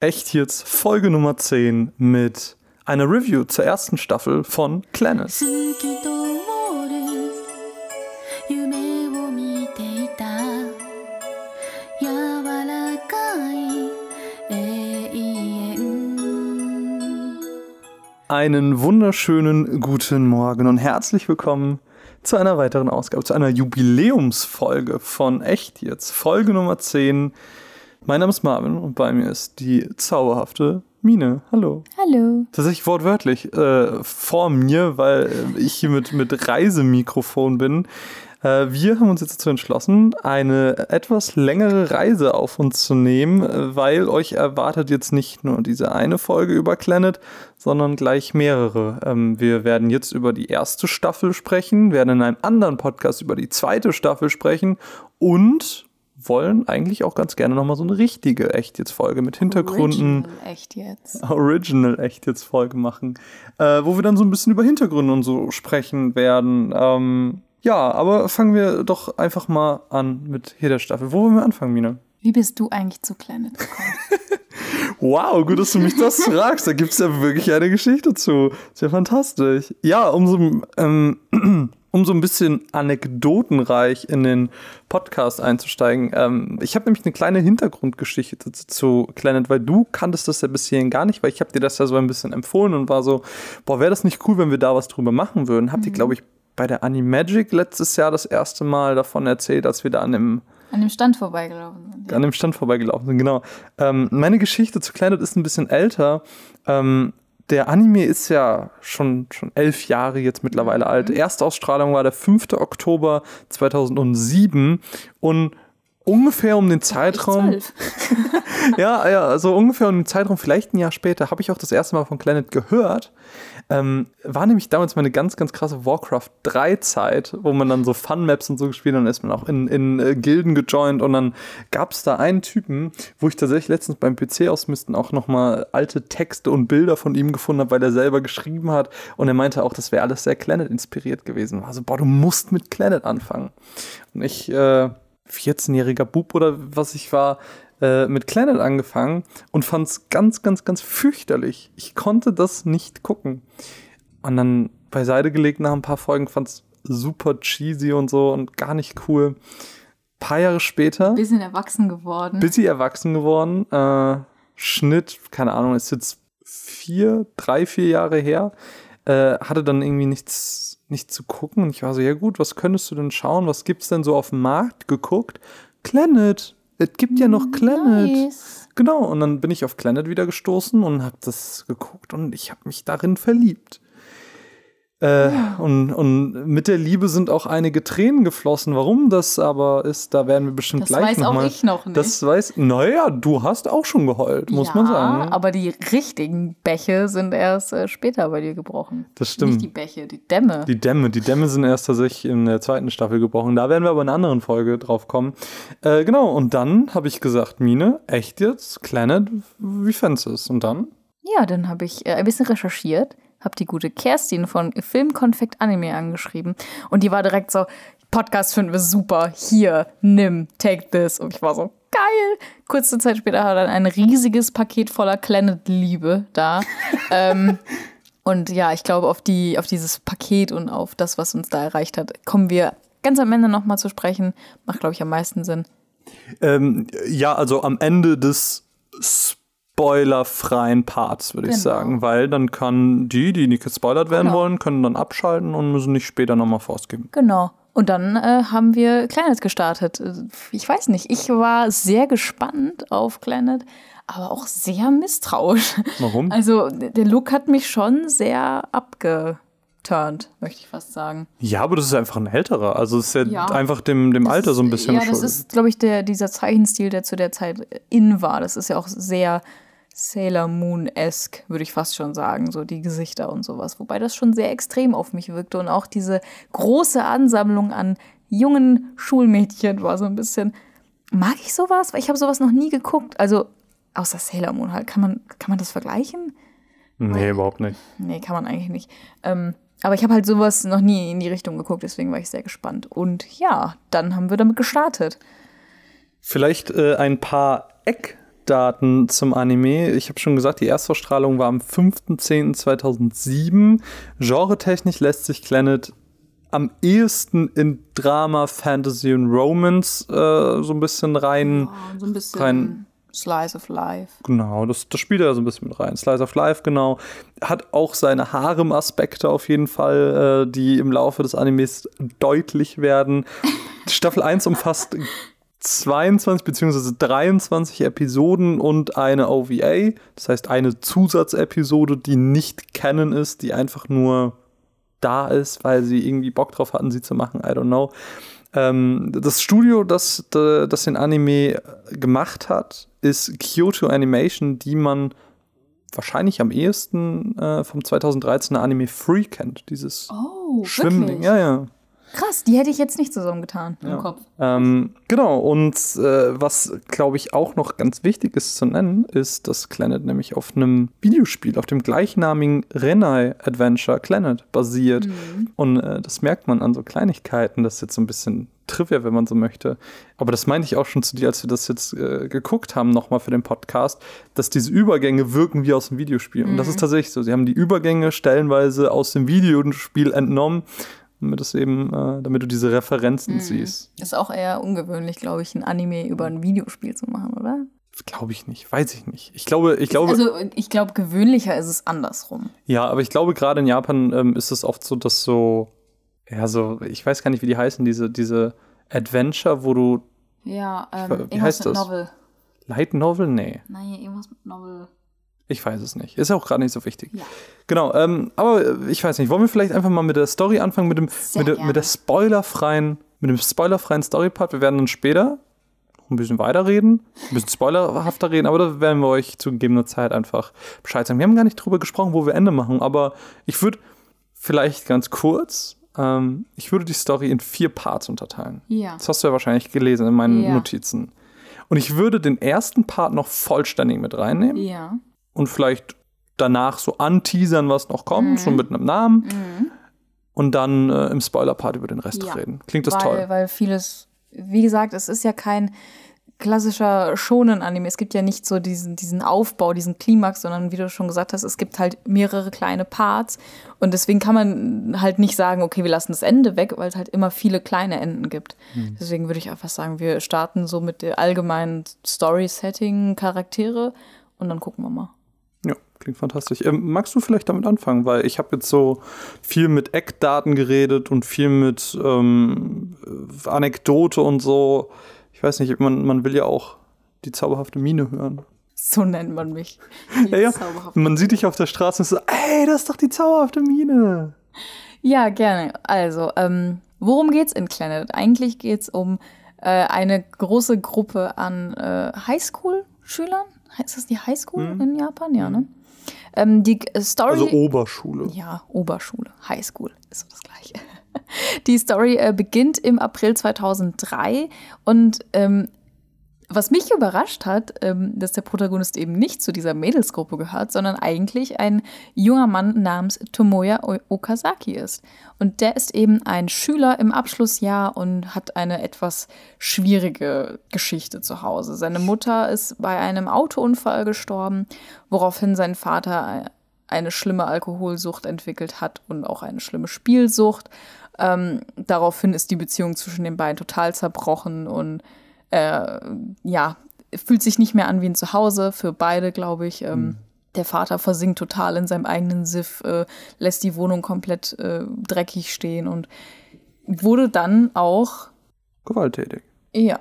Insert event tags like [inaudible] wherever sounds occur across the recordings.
echt jetzt Folge Nummer 10 mit einer Review zur ersten Staffel von Clannis. Einen wunderschönen guten Morgen und herzlich willkommen zu einer weiteren Ausgabe, zu einer Jubiläumsfolge von Echt jetzt. Folge Nummer 10 mein Name ist Marvin und bei mir ist die zauberhafte Mine. Hallo. Hallo. Tatsächlich wortwörtlich äh, vor mir, weil äh, ich hier mit, mit Reisemikrofon bin. Äh, wir haben uns jetzt dazu entschlossen, eine etwas längere Reise auf uns zu nehmen, äh, weil euch erwartet jetzt nicht nur diese eine Folge über Planet, sondern gleich mehrere. Ähm, wir werden jetzt über die erste Staffel sprechen, werden in einem anderen Podcast über die zweite Staffel sprechen und wollen eigentlich auch ganz gerne nochmal so eine richtige Echt jetzt Folge mit Hintergründen. Original, echt jetzt. Original echt jetzt Folge machen, äh, wo wir dann so ein bisschen über Hintergründe und so sprechen werden. Ähm, ja, aber fangen wir doch einfach mal an mit hier der Staffel. Wo wollen wir anfangen, Mina? Wie bist du eigentlich zu Planet gekommen? [laughs] Wow, gut, dass du mich das fragst. Da gibt es ja wirklich eine Geschichte zu. Sehr fantastisch. Ja, um so, ähm, um so ein bisschen anekdotenreich in den Podcast einzusteigen. Ähm, ich habe nämlich eine kleine Hintergrundgeschichte zu, zu Planet, weil du kanntest das ja bis hierhin gar nicht, weil ich habe dir das ja so ein bisschen empfohlen und war so, boah, wäre das nicht cool, wenn wir da was drüber machen würden. Habt ihr, glaube ich, bei der Animagic letztes Jahr das erste Mal davon erzählt, als wir da an dem An dem Stand vorbeigelaufen sind. an dem Stand vorbeigelaufen sind, genau. Ähm, meine Geschichte zu Planet ist ein bisschen älter. Ähm, der Anime ist ja schon, schon elf Jahre jetzt mittlerweile alt. Erstausstrahlung war der 5. Oktober 2007 und ungefähr um den Zeitraum, [laughs] ja, ja, also ungefähr um den Zeitraum, vielleicht ein Jahr später, habe ich auch das erste Mal von Planet gehört. Ähm, war nämlich damals meine ganz, ganz krasse Warcraft 3 Zeit, wo man dann so Fun-Maps und so gespielt hat, dann ist man auch in, in äh, Gilden gejoint und dann gab es da einen Typen, wo ich tatsächlich letztens beim PC ausmisten auch nochmal alte Texte und Bilder von ihm gefunden habe, weil er selber geschrieben hat und er meinte auch, das wäre alles sehr Planet inspiriert gewesen. Also, boah, du musst mit Planet anfangen. Und ich, äh, 14-jähriger Bub oder was ich war, äh, mit Planet angefangen und fand es ganz, ganz, ganz fürchterlich. Ich konnte das nicht gucken. Und dann beiseite gelegt nach ein paar Folgen, fand es super cheesy und so und gar nicht cool. paar Jahre später, Bisschen erwachsen geworden. busy erwachsen geworden, äh, Schnitt, keine Ahnung, ist jetzt vier, drei, vier Jahre her, äh, hatte dann irgendwie nichts, nichts zu gucken. Und ich war so, ja gut, was könntest du denn schauen? Was gibt's denn so auf dem Markt? Geguckt. Planet. Es gibt ja noch Planet. Nice. Genau, und dann bin ich auf Planet wieder gestoßen und habe das geguckt und ich habe mich darin verliebt. Äh, und, und mit der Liebe sind auch einige Tränen geflossen. Warum das aber ist, da werden wir bestimmt Das gleich weiß noch auch mal. ich noch nicht. Das weiß, naja, du hast auch schon geheult, muss ja, man sagen. aber die richtigen Bäche sind erst äh, später bei dir gebrochen. Das stimmt. Nicht die Bäche, die Dämme. Die Dämme, die Dämme sind erst tatsächlich in der zweiten Staffel gebrochen. Da werden wir aber in einer anderen Folge drauf kommen. Äh, genau, und dann habe ich gesagt, Mine, echt jetzt? Planet, wie fändest du es? Und dann? Ja, dann habe ich äh, ein bisschen recherchiert, habe die gute Kerstin von Filmkonfekt Anime angeschrieben und die war direkt so, Podcast finden wir super, hier, nimm, take this. Und ich war so, geil. Kurze Zeit später hat er dann ein riesiges Paket voller Planet-Liebe da. [laughs] ähm, und ja, ich glaube, auf, die, auf dieses Paket und auf das, was uns da erreicht hat, kommen wir ganz am Ende nochmal zu sprechen. Macht, glaube ich, am meisten Sinn. Ähm, ja, also am Ende des spoilerfreien Parts, würde ich Genau. sagen. Weil dann kann die, die nicht gespoilert werden Genau. wollen, können dann abschalten und müssen nicht später nochmal vorausgeben. Genau. Und dann äh, haben wir Planet gestartet. Äh, Ich weiß nicht, ich war sehr gespannt auf Planet, aber auch sehr misstrauisch. Warum? [laughs] Also der Look hat mich schon sehr abgeturnt, möchte ich fast sagen. Ja, aber das ist einfach ein älterer. Also es ist ja, Ja. einfach dem, dem Alter so ein bisschen Ja, das schuldig. ist, glaube ich, der, dieser Zeichenstil, der zu der Zeit in war. Das ist ja auch sehr Sailor Moon-esque, würde ich fast schon sagen, so die Gesichter und sowas. Wobei das schon sehr extrem auf mich wirkte und auch diese große Ansammlung an jungen Schulmädchen war so ein bisschen. Mag ich sowas? Weil ich habe sowas noch nie geguckt. Also außer Sailor Moon halt. Kann man, kann man das vergleichen? Nee, überhaupt nicht. Nee, kann man eigentlich nicht. Ähm, aber ich habe halt sowas noch nie in die Richtung geguckt, deswegen war ich sehr gespannt. Und ja, dann haben wir damit gestartet. Vielleicht äh, ein paar Eckdaten Eckdaten zum Anime. Ich habe schon gesagt, die Erstausstrahlung war am 5.10.2007. Genretechnisch lässt sich Planet am ehesten in Drama, Fantasy und Romance äh, so ein bisschen rein. Oh, so ein bisschen rein Slice of Life. Genau, das, das spielt er so ein bisschen mit rein. Slice of Life, genau. Hat auch seine Harem-Aspekte auf jeden Fall, äh, die im Laufe des Animes deutlich werden. [laughs] Staffel 1 umfasst 22 bzw. 23 Episoden und eine OVA. Das heißt, eine Zusatzepisode, die nicht Canon ist, die einfach nur da ist, weil sie irgendwie Bock drauf hatten, sie zu machen. I don't know. Ähm, das Studio, das, das den Anime gemacht hat, ist Kyoto Animation, die man wahrscheinlich am ehesten äh, vom 2013er Anime Free kennt. Dieses Oh, Schwimmding. wirklich? Ja, ja. Krass, die hätte ich jetzt nicht zusammengetan Ja. im Kopf. Ähm, genau, und äh, was, glaube ich, auch noch ganz wichtig ist zu nennen, ist, dass Clannad nämlich auf einem Videospiel, auf dem gleichnamigen Renai Adventure Clannad basiert. Und äh, das merkt man an so Kleinigkeiten. Das ist jetzt so ein bisschen Trivia, wenn man so möchte. Aber das meinte ich auch schon zu dir, als wir das jetzt äh, geguckt haben, nochmal für den Podcast, dass diese Übergänge wirken wie aus dem Videospiel. Und das ist tatsächlich so. Sie haben die Übergänge stellenweise aus dem Videospiel entnommen, damit es eben, äh, damit du diese Referenzen siehst. Ist auch eher ungewöhnlich, glaube ich, ein Anime über ein Videospiel zu machen, oder? Glaube ich nicht, weiß ich nicht. Ich glaube, ich glaube, Also ich glaube, gewöhnlicher ist es andersrum. ja, aber ich glaube, gerade in Japan ähm, ist es oft so, dass so, ja, so, ich weiß gar nicht, wie die heißen, diese, diese Adventure, wo du Ja, ähm, wie irgendwas heißt mit das? Novel. Light Novel? Nee, Nein, irgendwas mit Novel. Ich weiß es nicht. Ist auch gerade nicht so wichtig. Ja. Genau, ähm, aber ich weiß nicht, wollen wir vielleicht einfach mal mit der Story anfangen, mit dem, Sehr mit der, mit der spoilerfreien, mit dem spoilerfreien Storypart. Wir werden dann später ein bisschen weiterreden, ein bisschen spoilerhafter reden, aber da werden wir euch zu gegebener Zeit einfach Bescheid sagen. Wir haben gar nicht drüber gesprochen, wo wir Ende machen, aber ich würde vielleicht ganz kurz, ähm, ich würde die Story in vier Parts unterteilen. Ja. Das hast du ja wahrscheinlich gelesen in meinen Ja. Notizen. Und ich würde den ersten Part noch vollständig mit reinnehmen Ja. Und vielleicht danach so anteasern, was noch kommt, Mhm. so mit einem Namen. Und dann äh, im Spoiler-Part über den Rest Ja. reden. Klingt das weil, toll? Weil vieles, wie gesagt, es ist ja kein klassischer Shonen-Anime. Es gibt ja nicht so diesen, diesen Aufbau, diesen Klimax, sondern wie du schon gesagt hast, es gibt halt mehrere kleine Parts. Und deswegen kann man halt nicht sagen, okay, wir lassen das Ende weg, weil es halt immer viele kleine Enden gibt. Hm. Deswegen würde ich einfach sagen, wir starten so mit der allgemeinen Story-Setting, Charaktere und dann gucken wir mal. Ja, klingt fantastisch. Ähm, magst du vielleicht damit anfangen? Weil ich habe jetzt so viel mit Eckdaten geredet und viel mit ähm, äh, Anekdote und so. Ich weiß nicht, man, man will ja auch die zauberhafte Mine hören. So nennt man mich. [laughs] Ja, ja. Man sieht dich auf der Straße und ist so, ey, das ist doch die zauberhafte Mine. Ja, gerne. Also, ähm, worum geht's in Planet? Eigentlich geht's um äh, eine große Gruppe an äh, Highschool-Schülern. Ist das die Highschool in Japan? Ja, ne? Ähm, die äh, Story. Also Oberschule. Ja, Oberschule, Highschool ist so das Gleiche. [laughs] Die Story äh, beginnt im April 2003 und ähm, was mich überrascht hat, ähm, dass der Protagonist eben nicht zu dieser Mädelsgruppe gehört, sondern eigentlich ein junger Mann namens Tomoya Okazaki ist. Und der ist eben ein Schüler im Abschlussjahr und hat eine etwas schwierige Geschichte zu Hause. Seine Mutter ist bei einem Autounfall gestorben, woraufhin sein Vater eine schlimme Alkoholsucht entwickelt hat und auch eine schlimme Spielsucht. Ähm, daraufhin ist die Beziehung zwischen den beiden total zerbrochen und äh, ja, fühlt sich nicht mehr an wie ein Zuhause für beide, glaube ich. Ähm, Der Vater versinkt total in seinem eigenen Siff, äh, lässt die Wohnung komplett äh, dreckig stehen und wurde dann auch, Gewalttätig. ja,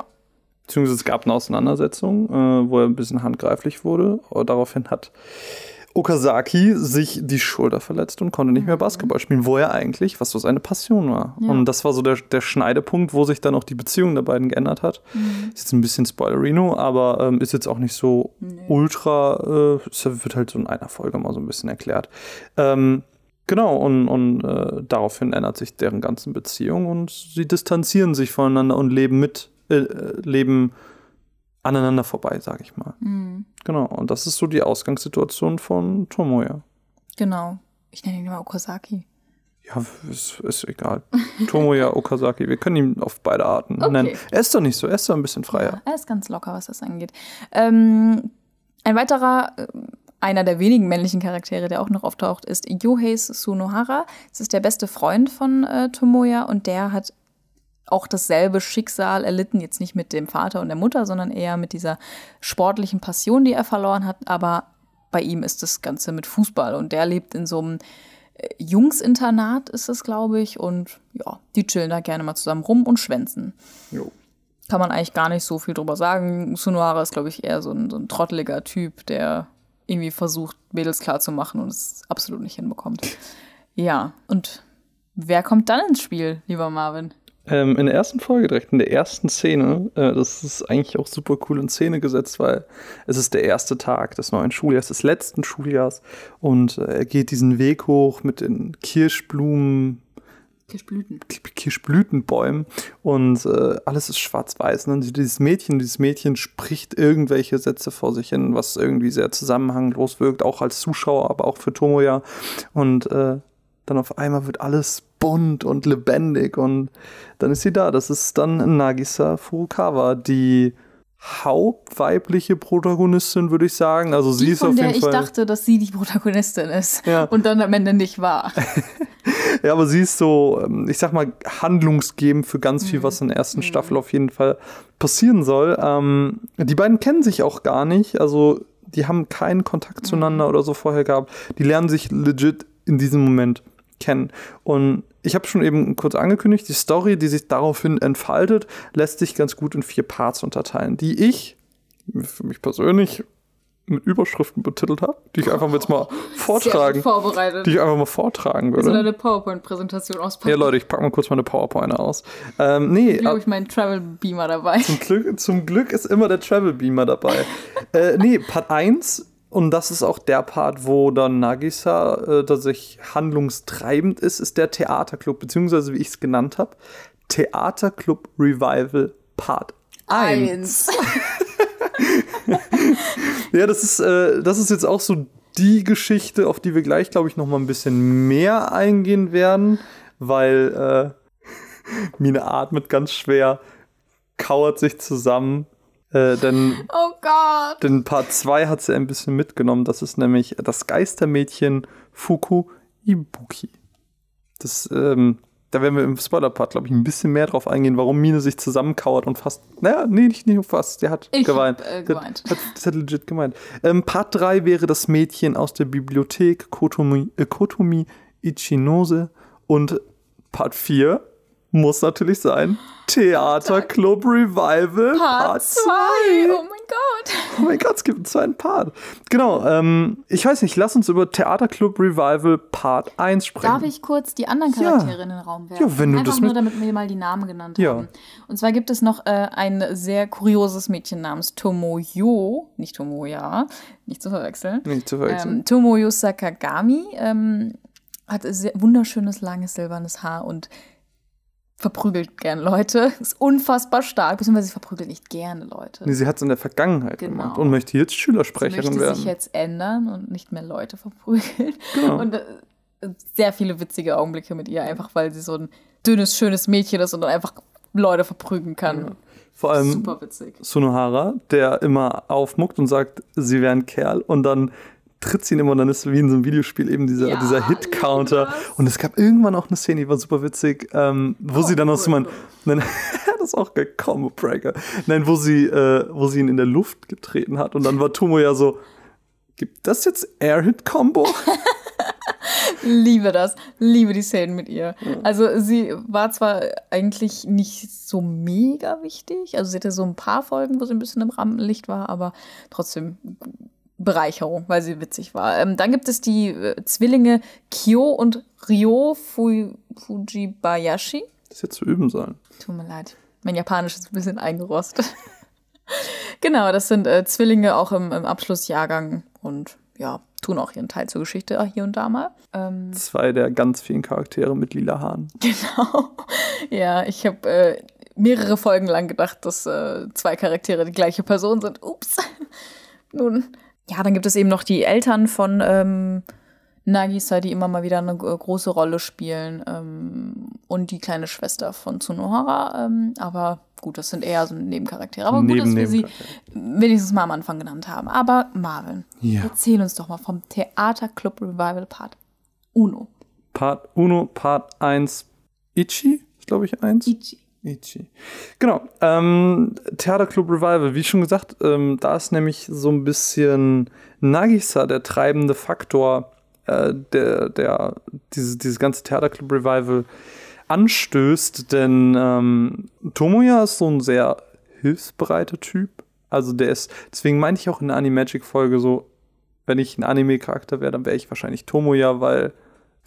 Beziehungsweise es gab eine Auseinandersetzung, äh, wo er ein bisschen handgreiflich wurde. Aber daraufhin hat Okazaki sich die Schulter verletzt und konnte nicht mehr Basketball spielen, wo er eigentlich, was so seine Passion war. Ja. Und das war so der, der Schneidepunkt, wo sich dann auch die Beziehung der beiden geändert hat. Ist jetzt ein bisschen Spoilerino, aber ähm, ist jetzt auch nicht so ultra, äh, es wird halt so in einer Folge mal so ein bisschen erklärt. Ähm, Genau, und, und äh, daraufhin ändert sich deren ganzen Beziehung und sie distanzieren sich voneinander und leben mit, äh, äh, leben aneinander vorbei, sag ich mal. Genau, und das ist so die Ausgangssituation von Tomoya. genau. Ich nenne ihn immer Okazaki. Ja, ist, ist egal. Tomoya Okazaki, wir können ihn auf beide Arten Okay. nennen. Er ist doch nicht so, er ist doch ein bisschen freier. Ja, er ist ganz locker, was das angeht. Ähm, Ein weiterer, äh, einer der wenigen männlichen Charaktere, der auch noch auftaucht, ist Yohei Sunohara. Das ist der beste Freund von äh, Tomoya und der hat auch dasselbe Schicksal erlitten, jetzt nicht mit dem Vater und der Mutter, sondern eher mit dieser sportlichen Passion, die er verloren hat. Aber bei ihm ist das Ganze mit Fußball und der lebt in so einem äh, Jungsinternat, ist es, glaube ich. Und ja, die chillen da gerne mal zusammen rum und schwänzen. Jo. Kann man eigentlich gar nicht so viel drüber sagen. Sunohara ist, glaube ich, eher so ein, so ein trotteliger Typ, der irgendwie versucht, Mädels klarzumachen und es absolut nicht hinbekommt. [laughs] Ja, und wer kommt dann ins Spiel, lieber Marvin? Ähm, in der ersten Folge, direkt in der ersten Szene, äh, das ist eigentlich auch super cool in Szene gesetzt, weil es ist der erste Tag des neuen Schuljahres, des letzten Schuljahrs und äh, er geht diesen Weg hoch mit den Kirschblumen, Kirschblüten. Kirschblütenbäumen und äh, alles ist schwarz-weiß. Und dann sieht dieses Mädchen, dieses Mädchen spricht irgendwelche Sätze vor sich hin, was irgendwie sehr zusammenhanglos wirkt, auch als Zuschauer, aber auch für Tomoya. Und äh, dann auf einmal wird alles bunt und lebendig und dann ist sie da. Das ist dann Nagisa Furukawa, die hauptweibliche Protagonistin, würde ich sagen. Also sie Die, ist von auf der jeden ich Fall. dachte, dass sie die Protagonistin ist Ja. und dann am Ende nicht war. [laughs] Ja, aber sie ist so, ähm, ich sag mal, handlungsgebend für ganz viel, was in der ersten Staffel auf jeden Fall passieren soll. Ähm, die beiden kennen sich auch gar nicht, also die haben keinen Kontakt zueinander oder so vorher gehabt. Die lernen sich legit in diesem Moment kennen. Und ich habe schon eben kurz angekündigt, die Story, die sich daraufhin entfaltet, lässt sich ganz gut in vier Parts unterteilen, die ich für mich persönlich mit Überschriften betitelt habe, die ich [laughs] einfach jetzt mal vortragen, die ich einfach mal vortragen würde. so eine PowerPoint-Präsentation auspacken. Ja, Leute, ich packe mal kurz meine PowerPoint aus. Ähm, nee, Ich glaube, ich meinen Travel Beamer dabei. zum, Glück, zum Glück ist immer der Travel Beamer dabei. äh, nee, Part 1, und das ist auch der Part, wo dann Nagisa äh, tatsächlich handlungstreibend ist, ist der Theaterclub, beziehungsweise wie ich es genannt habe, Theaterclub Revival Part 1. [laughs] Ja, das ist, äh, das ist jetzt auch so die Geschichte, auf die wir gleich, glaube ich, noch mal ein bisschen mehr eingehen werden, weil äh, [laughs] Mine atmet ganz schwer, kauert sich zusammen, äh, denn, Oh Gott. denn Part 2 hat sie ein bisschen mitgenommen. Das ist nämlich das Geistermädchen Fuku Ibuki. Das, ähm, da werden wir im Spoiler-Part, glaube ich, ein bisschen mehr drauf eingehen, warum Mine sich zusammenkauert und fast, naja, nee, nicht, nicht fast, der hat Ich geweint. hab, äh, Der geweint. Hat, das hat legit gemeint. Ähm, Part 3 wäre das Mädchen aus der Bibliothek Kotomi, äh, Kotomi Ichinose und Part 4 muss natürlich sein Theaterclub Revival Part 2. Oh mein Gott. Oh mein Gott, es gibt einen zweiten Part. Genau, ähm, ich weiß nicht, lass uns über Theaterclub Revival Part 1 sprechen. Darf ich kurz die anderen Ja. Charaktere in den Raum werfen? Ja, wenn du Einfach das nur, mit- damit wir mal die Namen genannt Ja. haben. Und zwar gibt es noch äh, ein sehr kurioses Mädchen namens Tomoyo, nicht Tomoya, nicht zu verwechseln. Nicht zu verwechseln. Ähm, Tomoyo Sakagami ähm, hat sehr wunderschönes, langes, silbernes Haar und verprügelt gern Leute. [laughs] Ist unfassbar stark, beziehungsweise sie verprügelt nicht gerne Leute. nee, sie hat es in der Vergangenheit Genau. gemacht und möchte jetzt Sie Schülersprecherin möchte werden. sich jetzt ändern und nicht mehr Leute verprügeln. Genau. Und äh, sehr viele witzige Augenblicke mit ihr, einfach weil sie so ein dünnes, schönes Mädchen ist und dann einfach Leute verprügeln kann. Vor allem Super witzig. Sunohara, der immer aufmuckt und sagt, sie wäre ein Kerl und dann tritt sie ihn immer und dann ist wie in so einem Videospiel eben dieser, Ja, dieser Hit-Counter. Und es gab irgendwann auch eine Szene, die war super witzig, ähm, wo Oh, sie dann aus cool, so Nein, [laughs] das ist auch geil, Combo Breaker. Nein, wo sie, äh, wo sie ihn in der Luft getreten hat und dann war Tomo ja so, gibt das jetzt Air-Hit-Combo? [laughs] Liebe das, liebe die Szenen mit ihr. Also sie war zwar eigentlich nicht so mega wichtig, also sie hatte so ein paar Folgen, wo sie ein bisschen im Rampenlicht war, aber trotzdem Bereicherung, weil sie witzig war. Ähm, dann gibt es die äh, Zwillinge Kyo und Ryo Fu Fujibayashi. Das hätte zu üben sein. Tut mir leid. Mein Japanisch ist ein bisschen eingerostet. [laughs] genau, das sind äh, Zwillinge auch im, im Abschlussjahrgang und ja, tun auch ihren Teil zur Geschichte hier und da mal. Ähm, Zwei der ganz vielen Charaktere mit lila Haaren. [laughs] genau. Ja, ich habe äh, mehrere Folgen lang gedacht, dass äh, zwei Charaktere die gleiche Person sind. Ups. [laughs] Nun, ja, dann gibt es eben noch die Eltern von ähm, Nagisa, die immer mal wieder eine große Rolle spielen. Ähm, und die kleine Schwester von Tsunohara. Ähm, aber gut, das sind eher so Nebencharaktere. Aber gut, Neben- dass wir sie wenigstens mal am Anfang genannt haben. Aber Marvin, Ja. erzähl uns doch mal vom Theaterclub Revival Part Uno. Part Uno, Part 1, Ichi, glaube ich 1. Ichi. Ichi. Genau. Ähm, Theaterclub Revival, wie schon gesagt, ähm, da ist nämlich so ein bisschen Nagisa der treibende Faktor, äh, der, der diese, dieses ganze Theaterclub Revival anstößt, denn ähm, Tomoya ist so ein sehr hilfsbereiter Typ. Also der ist, deswegen meinte ich auch in der Animagic-Folge so, wenn ich ein Anime-Charakter wäre, dann wäre ich wahrscheinlich Tomoya, weil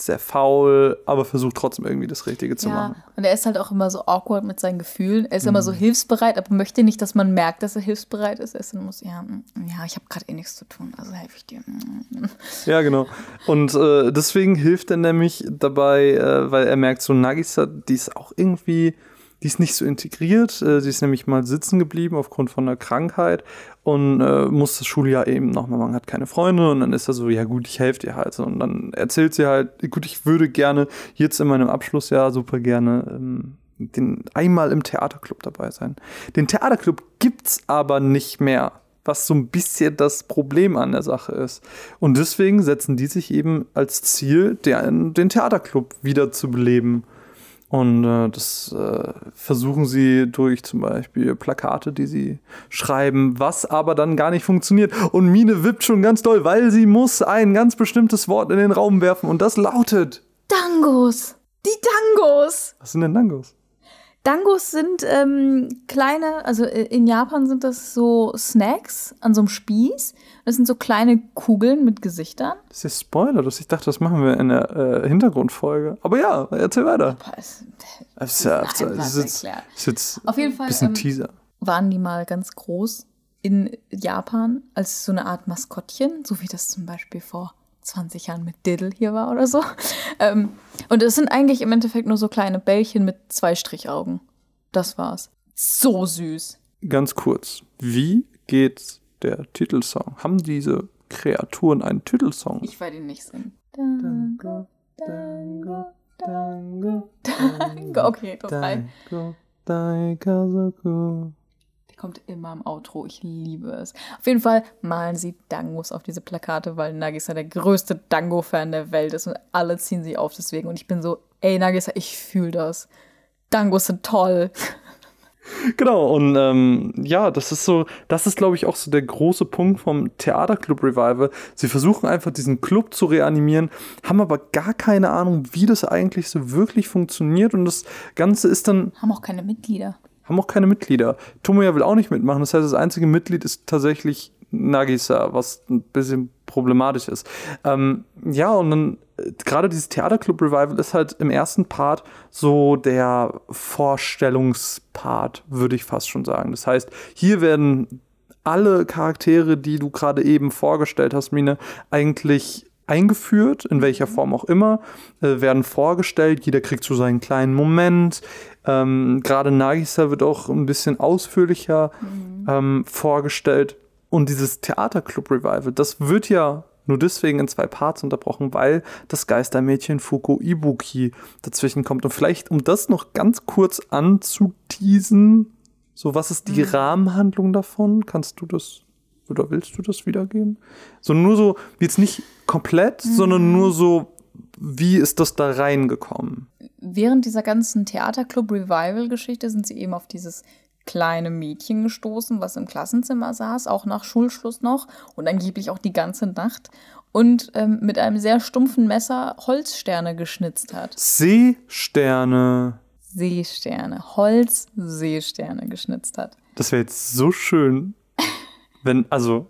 sehr faul, aber versucht trotzdem irgendwie das Richtige zu Ja, machen. und er ist halt auch immer so awkward mit seinen Gefühlen. Er ist immer so hilfsbereit, aber möchte nicht, dass man merkt, dass er hilfsbereit ist. Er ist dann muss, ja, mm, ja, ich habe gerade eh nichts zu tun, also helfe ich dir. [laughs] Ja, genau. Und äh, deswegen hilft er nämlich dabei, äh, weil er merkt, so Nagisa, die ist auch irgendwie, die ist nicht so integriert. Äh, sie ist nämlich mal sitzen geblieben aufgrund von einer Krankheit und äh, muss das Schuljahr eben nochmal machen, hat keine Freunde und dann ist er so, ja gut, ich helfe dir halt. Und dann erzählt sie halt, gut, ich würde gerne jetzt in meinem Abschlussjahr super gerne ähm, den, einmal im Theaterclub dabei sein. Den Theaterclub gibt's aber nicht mehr was so ein bisschen das Problem an der Sache ist. Und deswegen setzen die sich eben als Ziel, den, den Theaterclub wieder zu beleben. Und äh, das äh, versuchen sie durch zum Beispiel Plakate, die sie schreiben, was aber dann gar nicht funktioniert. Und Mine wippt schon ganz doll, weil sie muss ein ganz bestimmtes Wort in den Raum werfen und das lautet. Dangos! Die Dangos! Was sind denn Dangos? Dangos sind ähm, kleine, also äh, in Japan sind das so Snacks an so einem Spieß. Das sind so kleine Kugeln mit Gesichtern. Das ist ja Spoiler. Das, ich dachte, das machen wir in der äh, Hintergrundfolge. Aber ja, erzähl weiter. Boah, es- Das ist, ja, Das das ist ist jetzt, Auf jeden Fall, ein bisschen ähm, Teaser. waren die mal ganz groß in Japan als so eine Art Maskottchen, so wie das zum Beispiel vor 20 Jahren mit Diddle hier war oder so. Ähm, und es sind eigentlich im Endeffekt nur so kleine Bällchen mit zwei Strichaugen. Das war's. So süß. Ganz kurz. Wie geht der Titelsong? Haben diese Kreaturen einen Titelsong? Ich werde ihn nicht singen. Dango, Dango, Dango, Dango. Okay. Daiko, Daikazoku. Der kommt immer im Outro. Ich liebe es. Auf jeden Fall malen sie Dangos auf diese Plakate, weil Nagisa der größte Dango-Fan der Welt ist und alle ziehen sie auf deswegen. Und ich bin so, ey Nagisa, ich fühle das. Dangos sind toll. [laughs] Genau, und ähm, ja, das ist so, das ist, glaube ich, auch so der große Punkt vom Theaterclub Revival. Sie versuchen einfach diesen Club zu reanimieren, haben aber gar keine Ahnung, wie das eigentlich so wirklich funktioniert. Und das Ganze ist dann Haben auch keine Mitglieder. Haben auch keine Mitglieder. Tomoya will auch nicht mitmachen. Das heißt, das einzige Mitglied ist tatsächlich Nagisa, was ein bisschen problematisch ist. Ähm, ja, und dann äh, gerade dieses Theaterclub Revival ist halt im ersten Part so der Vorstellungspart, würde ich fast schon sagen. Das heißt, hier werden alle Charaktere, die du gerade eben vorgestellt hast, Mine, eigentlich eingeführt, in welcher Form auch immer, äh, werden vorgestellt. Jeder kriegt so seinen kleinen Moment. Ähm, Gerade Nagisa wird auch ein bisschen ausführlicher ähm, vorgestellt. Und dieses Theaterclub Revival, das wird ja nur deswegen in zwei Parts unterbrochen, weil das Geistermädchen Fuko Ibuki dazwischen kommt. Und vielleicht, um das noch ganz kurz anzuteasen, so was ist die Rahmenhandlung davon? Kannst du das oder willst du das wiedergeben? So nur so, jetzt nicht komplett, sondern nur so, wie ist das da reingekommen? Während dieser ganzen Theaterclub-Revival-Geschichte sind sie eben auf dieses kleine Mädchen gestoßen, was im Klassenzimmer saß, auch nach Schulschluss noch und angeblich auch die ganze Nacht und ähm, mit einem sehr stumpfen Messer Holzsterne geschnitzt hat. Seesterne. Seesterne, Holz-Seesterne geschnitzt hat. Das wäre jetzt so schön, wenn, also,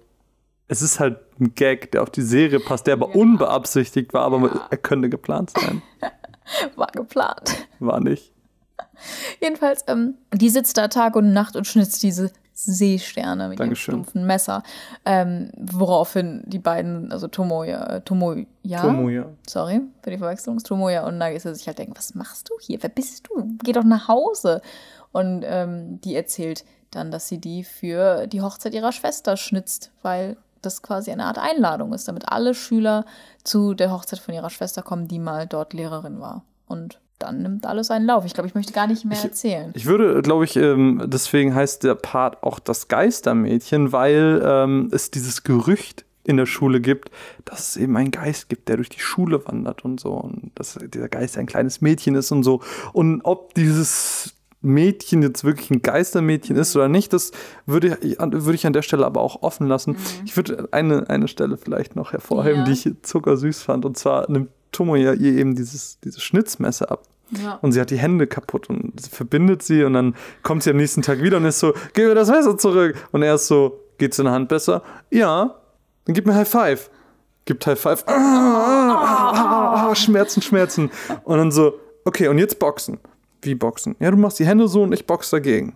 es ist halt ein Gag, der auf die Serie passt, der aber unbeabsichtigt war, aber er könnte geplant sein. [laughs] War geplant. War nicht. Jedenfalls, ähm, die sitzt da Tag und Nacht und schnitzt diese Seesterne mit Dankeschön. ihrem stumpfen Messer. Ähm, woraufhin die beiden, also Tomoya, äh, Tomoya, Tomoya. sorry für die Verwechslung, Tomoya und Nagisa sich halt denken, was machst du hier? Wer bist du? Geh doch nach Hause. Und ähm, die erzählt dann, dass sie die für die Hochzeit ihrer Schwester schnitzt, weil das quasi eine Art Einladung ist, damit alle Schüler zu der Hochzeit von ihrer Schwester kommen, die mal dort Lehrerin war. Und dann nimmt alles seinen Lauf. Ich glaube, ich möchte gar nicht mehr erzählen. Ich würde, glaube ich, ähm, deswegen heißt der Part auch das Geistermädchen, weil ähm, es dieses Gerücht in der Schule gibt, dass es eben einen Geist gibt, der durch die Schule wandert und so. Und dass dieser Geist ein kleines Mädchen ist und so. Und ob dieses Mädchen jetzt wirklich ein Geistermädchen ist oder nicht, das würde ich, würde ich an der Stelle aber auch offen lassen. Ich würde eine, eine Stelle vielleicht noch hervorheben, Ja. die ich zuckersüß fand. Und zwar nimmt Tomo ja ihr eben dieses, dieses Schnitzmesser ab. Ja. Und sie hat die Hände kaputt und sie verbindet sie und dann kommt sie am nächsten Tag wieder und ist so, gib mir das Messer zurück. Und er ist so, geht's in der Hand besser? Ja, dann gib mir High Five. Gibt High Five. Ah, ah, ah, ah, ah, Schmerzen, Schmerzen. Und dann so, okay, und jetzt boxen. Wie boxen? Ja, du machst die Hände so und ich box dagegen.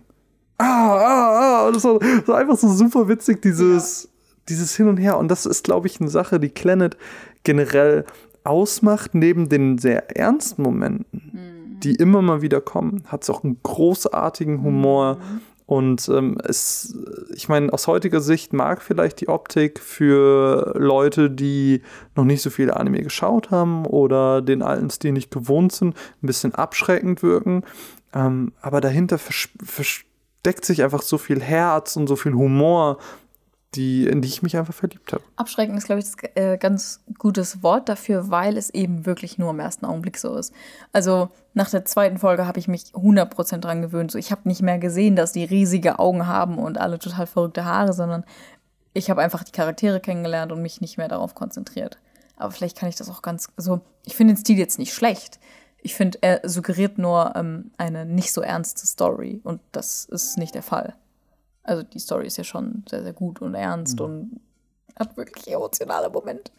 Ah, ah, ah. Und das war so einfach so super witzig, dieses, dieses Hin und Her. Und das ist, glaube ich, eine Sache, die Planet generell ausmacht, neben den sehr ernsten Momenten, die immer mal wieder kommen, hat es auch einen großartigen Humor. Und ähm, es, ich meine, aus heutiger Sicht mag vielleicht die Optik für Leute, die noch nicht so viel Anime geschaut haben oder den alten Stil nicht gewohnt sind, ein bisschen abschreckend wirken. Ähm, aber dahinter vers versteckt sich einfach so viel Herz und so viel Humor, die, in die ich mich einfach verliebt habe. Abschrecken ist, glaube ich, das äh, ganz gutes Wort dafür, weil es eben wirklich nur im ersten Augenblick so ist. Also nach der zweiten Folge habe ich mich 100% dran gewöhnt. So, ich habe nicht mehr gesehen, dass die riesige Augen haben und alle total verrückte Haare, sondern ich habe einfach die Charaktere kennengelernt und mich nicht mehr darauf konzentriert. Aber vielleicht kann ich das auch ganz, also ich finde den Stil jetzt nicht schlecht. Ich finde, er suggeriert nur ähm, eine nicht so ernste Story und das ist nicht der Fall. Also die Story ist ja schon sehr, sehr gut und ernst und hat wirklich emotionale Momente.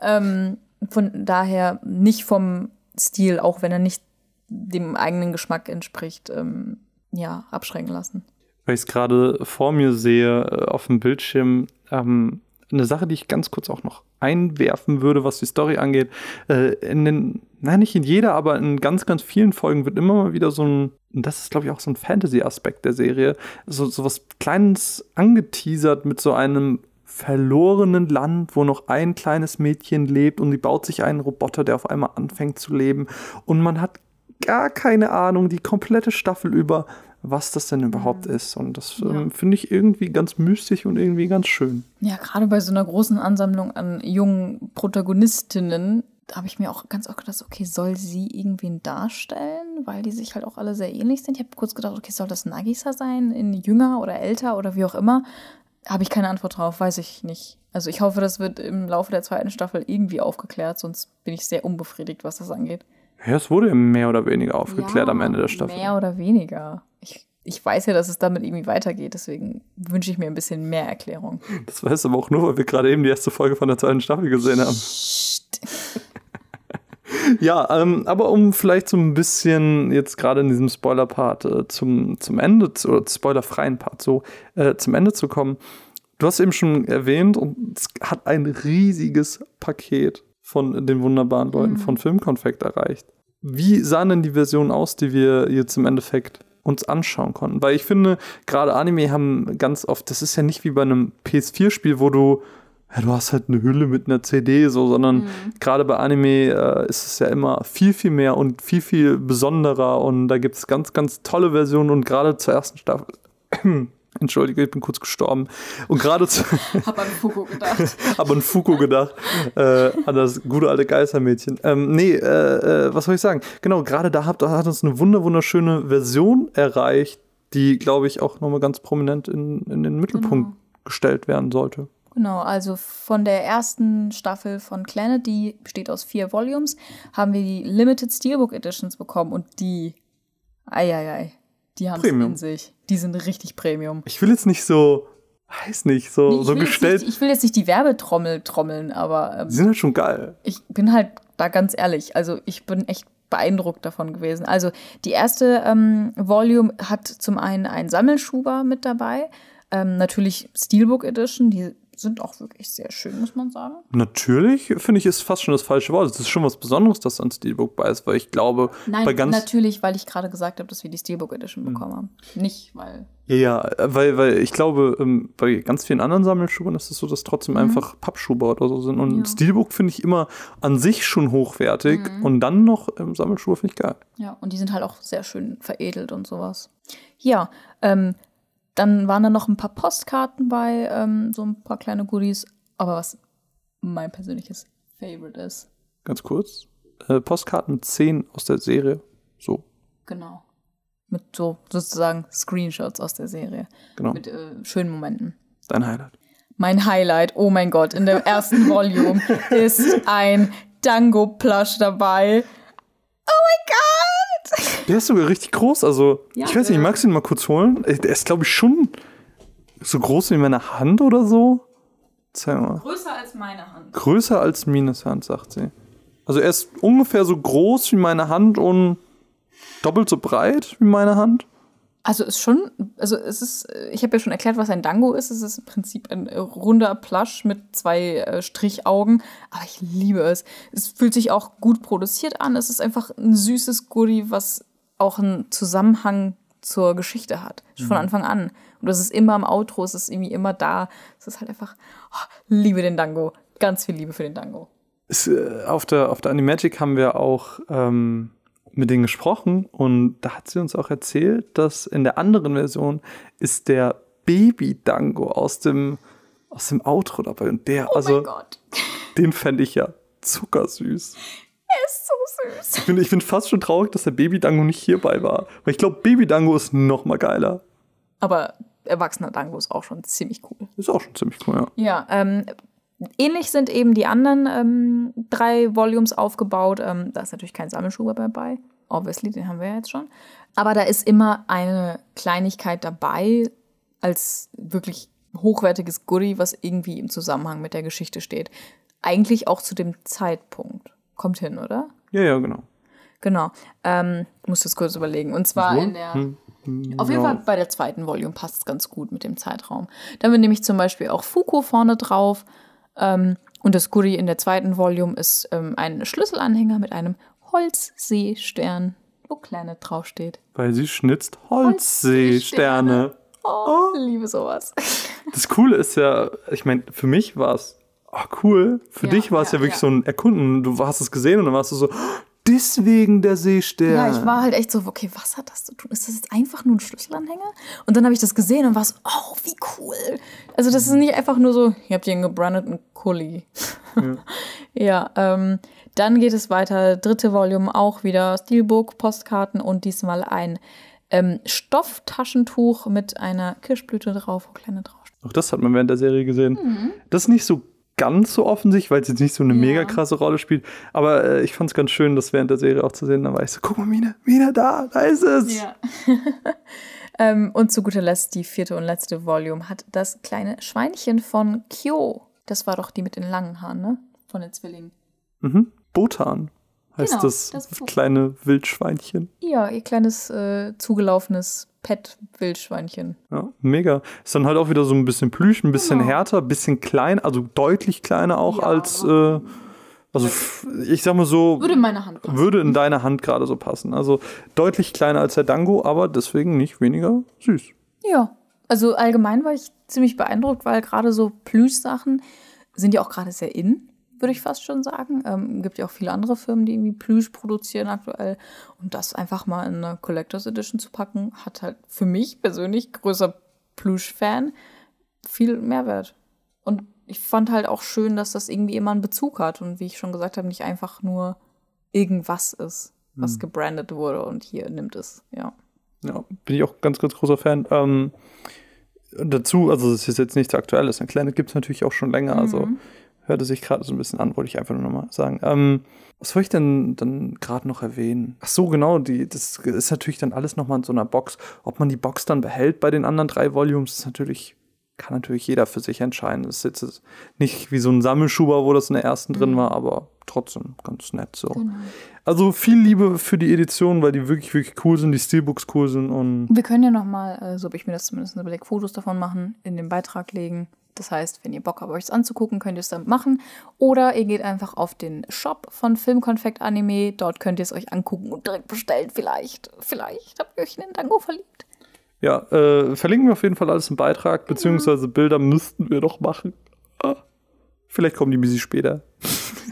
Ähm, von daher nicht vom Stil, auch wenn er nicht dem eigenen Geschmack entspricht, ähm, ja, abschrecken lassen. Weil ich es gerade vor mir sehe äh, auf dem Bildschirm, ähm, eine Sache, die ich ganz kurz auch noch einwerfen würde, was die Story angeht. Äh, in den, nein, nicht in jeder, aber in ganz, ganz vielen Folgen wird immer mal wieder so ein, und das ist, glaube ich, auch so ein Fantasy-Aspekt der Serie, so, so was Kleines angeteasert mit so einem verlorenen Land, wo noch ein kleines Mädchen lebt und die baut sich einen Roboter, der auf einmal anfängt zu leben. Und man hat gar keine Ahnung, die komplette Staffel über, was das denn überhaupt ist. Und das ähm, finde ich irgendwie ganz mystisch und irgendwie ganz schön. Ja, gerade bei so einer großen Ansammlung an jungen Protagonistinnen habe ich mir auch ganz oft gedacht, okay, soll sie irgendwen darstellen, weil die sich halt auch alle sehr ähnlich sind. Ich habe kurz gedacht, okay, soll das Nagisa sein, in jünger oder älter oder wie auch immer. Habe ich keine Antwort drauf, weiß ich nicht. Also ich hoffe, das wird im Laufe der zweiten Staffel irgendwie aufgeklärt, sonst bin ich sehr unbefriedigt, was das angeht. Ja, es wurde mehr oder weniger aufgeklärt Ja, am Ende der Staffel. Mehr oder weniger. Ich, ich weiß ja, dass es damit irgendwie weitergeht, deswegen wünsche ich mir ein bisschen mehr Erklärung. Das weiß aber auch nur, weil wir gerade eben die erste Folge von der zweiten Staffel gesehen haben. Ja, ähm, aber um vielleicht so ein bisschen jetzt gerade in diesem Spoiler-Part äh, zum, zum Ende, zu, oder spoilerfreien Part so äh, zum Ende zu kommen. Du hast eben schon erwähnt, und es hat ein riesiges Paket von den wunderbaren Leuten von Filmkonfekt erreicht. Wie sahen denn die Versionen aus, die wir jetzt im Endeffekt uns anschauen konnten? Weil ich finde, gerade Anime haben ganz oft, das ist ja nicht wie bei einem PS4-Spiel, wo du ja, du hast halt eine Hülle mit einer CD, so, sondern gerade bei Anime äh, ist es ja immer viel, viel mehr und viel, viel besonderer und da gibt es ganz, ganz tolle Versionen und gerade zur ersten Staffel. [clears throat] Entschuldige, ich bin kurz gestorben. Und gerade zu, [laughs] Hab an Fuku gedacht. [laughs] aber an Fuku gedacht, äh, an das gute alte Geistermädchen. Ähm, nee, äh, äh, was soll ich sagen? Genau, gerade da hat, hat uns eine wunder wunderschöne Version erreicht, die, glaube ich, auch nochmal ganz prominent in, in den Mittelpunkt gestellt werden sollte. Genau, also von der ersten Staffel von Planet, die besteht aus vier Volumes, haben wir die Limited Steelbook Editions bekommen und die, eieiei, die haben es in sich. Die sind richtig Premium. Ich will jetzt nicht so, weiß nicht, so, Nee, ich so gestellt. Nicht, ich will jetzt nicht die Werbetrommel trommeln, aber ähm, Die sind halt schon geil. ich bin halt da ganz ehrlich. Also ich bin echt beeindruckt davon gewesen. Also die erste ähm, Volume hat zum einen einen Sammelschuber mit dabei, ähm, natürlich Steelbook Edition, die sind auch wirklich sehr schön, muss man sagen. Natürlich, finde ich, ist fast schon das falsche Wort. Es ist schon was Besonderes, dass ein Steelbook bei ist, weil ich glaube, Nein, bei ganz. natürlich, weil ich gerade gesagt habe, dass wir die Steelbook Edition bekommen haben. Nicht, weil. Ja, weil, weil ich glaube, ähm, bei ganz vielen anderen Sammelschuhen ist es so, dass trotzdem einfach Pappschuhe oder so sind. Und Ja. Steelbook finde ich immer an sich schon hochwertig und dann noch ähm, Sammelschuhe finde ich geil. Ja, und die sind halt auch sehr schön veredelt und sowas. Ja, ähm, dann waren da noch ein paar Postkarten bei, ähm, so ein paar kleine Goodies. Aber was mein persönliches Favorite ist, Ganz kurz. Äh, Postkarten mit 10 aus der Serie. So, genau. Mit so sozusagen Screenshots aus der Serie. genau. Mit äh, schönen Momenten. Dein Highlight. Mein Highlight, oh mein Gott, in der ersten Volume [laughs] ist ein Dango-Plush dabei. Der ist sogar richtig groß. Also, Ja, ich weiß nicht, magst du ihn mal kurz holen? Äh, Der ist, glaube ich, schon so groß wie meine Hand oder so. Zeig mal. Größer als meine Hand. Größer als Mines Hand, sagt sie. Also, er ist ungefähr so groß wie meine Hand und doppelt so breit wie meine Hand. Also ist schon, also es ist, äh, ich habe ja schon erklärt, was ein Dango ist. Es ist im Prinzip ein runder Plush mit zwei äh, Strichaugen, aber ich liebe es. Es fühlt sich auch gut produziert an. Es ist einfach ein süßes Goodie, was auch einen Zusammenhang zur Geschichte hat, schon von Anfang an. Und das ist immer im Outro, es ist irgendwie immer da. Es ist halt einfach, oh, liebe den Dango. Ganz viel Liebe für den Dango. Es, äh, auf der, auf der Animagic haben wir auch ähm, mit denen gesprochen und da hat sie uns auch erzählt, dass in der anderen Version ist der Baby-Dango aus dem, aus dem Outro dabei. Und der, Oh also, mein Gott. [laughs] den fände ich ja zuckersüß. Er ist so süß. Ich bin, ich bin fast schon traurig, dass der Baby-Dango nicht hierbei war. Weil ich glaube, Baby-Dango ist noch mal geiler. Aber erwachsener Dango ist auch schon ziemlich cool. Ist auch schon ziemlich cool, ja. Ja, ähm, ähnlich sind eben die anderen ähm, drei Volumes aufgebaut. Ähm, da ist natürlich kein Sammelschuh dabei. Obviously, den haben wir ja jetzt schon. Aber da ist immer eine Kleinigkeit dabei als wirklich hochwertiges Goodie, was irgendwie im Zusammenhang mit der Geschichte steht. Eigentlich auch zu dem Zeitpunkt. Kommt hin, oder? Ja, ja, genau. Genau. Ähm, ich muss das kurz überlegen. Und zwar in der. Auf jeden Fall bei der zweiten Volume passt es ganz gut mit dem Zeitraum. Da haben wir nämlich zum Beispiel auch Fuku vorne drauf. Ähm, und das Goodie in der zweiten Volume ist ähm, ein Schlüsselanhänger mit einem Holzseestern, wo Planet draufsteht. Weil sie schnitzt Holzseesterne. Oh, liebe sowas. [laughs] Das Coole ist ja, ich meine, für mich war es ah, cool. Für Ja, dich war es ja, ja, wirklich ja. so ein Erkunden. Du hast es gesehen und dann warst du so, deswegen der Seestern. Ja, ich war halt echt so, okay, was hat das zu tun? Ist das jetzt einfach nur ein Schlüsselanhänger? Und dann habe ich das gesehen und war so, oh, wie cool. Also das ist nicht einfach nur so, ihr habt hier einen gebrandeten Kuli. [laughs] Ja, ähm, dann geht es weiter. Dritte Volume auch wieder Steelbook, Postkarten und diesmal ein ähm, Stofftaschentuch mit einer Kirschblüte drauf, wo kleine drauf. Auch das hat man während der Serie gesehen. Mhm. Das ist nicht so ganz so offensichtlich, weil es jetzt nicht so eine mega krasse Rolle spielt. Aber äh, ich fand es ganz schön, das während der Serie auch zu sehen. Da war ich so, guck mal, Mine, Mine, da, da ist es. Ja. [laughs] ähm, und zu guter Letzt, die vierte und letzte Volume hat das kleine Schweinchen von Kyo. Das war doch die mit den langen Haaren, ne? Von den Zwillingen. Mhm. Botan heißt Genau, das, das kleine Wildschweinchen. Ja, ihr kleines äh, zugelaufenes Pet-Wildschweinchen. Ja, mega. Ist dann halt auch wieder so ein bisschen Plüsch, ein bisschen Genau. härter, ein bisschen klein, also deutlich kleiner auch Ja, als, äh, also ich sag mal so, Würde in meine Hand passen. würde in deine Hand gerade so passen. Also deutlich kleiner als der Dango, aber deswegen nicht weniger süß. Ja, also allgemein war ich ziemlich beeindruckt, weil gerade so Plüsch-Sachen sind ja auch gerade sehr in, würde ich fast schon sagen. Ähm, gibt ja auch viele andere Firmen, die irgendwie Plüsch produzieren aktuell. Und das einfach mal in eine Collectors Edition zu packen, hat halt für mich persönlich, größer Plüsch-Fan, viel Mehrwert. Und ich fand halt auch schön, dass das irgendwie immer einen Bezug hat und wie ich schon gesagt habe, nicht einfach nur irgendwas ist, was gebrandet wurde und hier nimmt es, ja. Ja, bin ich auch ganz, ganz großer Fan. Ähm, dazu, also es ist jetzt nichts Aktuelles. Ein Planet gibt es natürlich auch schon länger, also hörte sich gerade so ein bisschen an, wollte ich einfach nur nochmal sagen. Ähm, was wollte ich denn dann gerade noch erwähnen? Ach so, genau, die, das ist natürlich dann alles nochmal in so einer Box. Ob man die Box dann behält bei den anderen drei Volumes, ist natürlich, kann natürlich jeder für sich entscheiden. Das ist jetzt nicht wie so ein Sammelschuber, wo das in der ersten drin war, aber trotzdem ganz nett so. Also viel Liebe für die Edition, weil die wirklich, wirklich cool sind, die Steelbooks cool sind und Wir können ja noch mal, äh, so habe ich mir das zumindest überlegt, Fotos davon machen, in den Beitrag legen. Das heißt, wenn ihr Bock habt, euch es anzugucken, könnt ihr es dann machen. Oder ihr geht einfach auf den Shop von Filmkonfekt Anime. Dort könnt ihr es euch angucken und direkt bestellen. Vielleicht, vielleicht habt ihr euch in den Dango verliebt. Ja, äh, verlinken wir auf jeden Fall alles im Beitrag, beziehungsweise Bilder müssten wir doch machen. Ah, vielleicht kommen die ein bisschen später.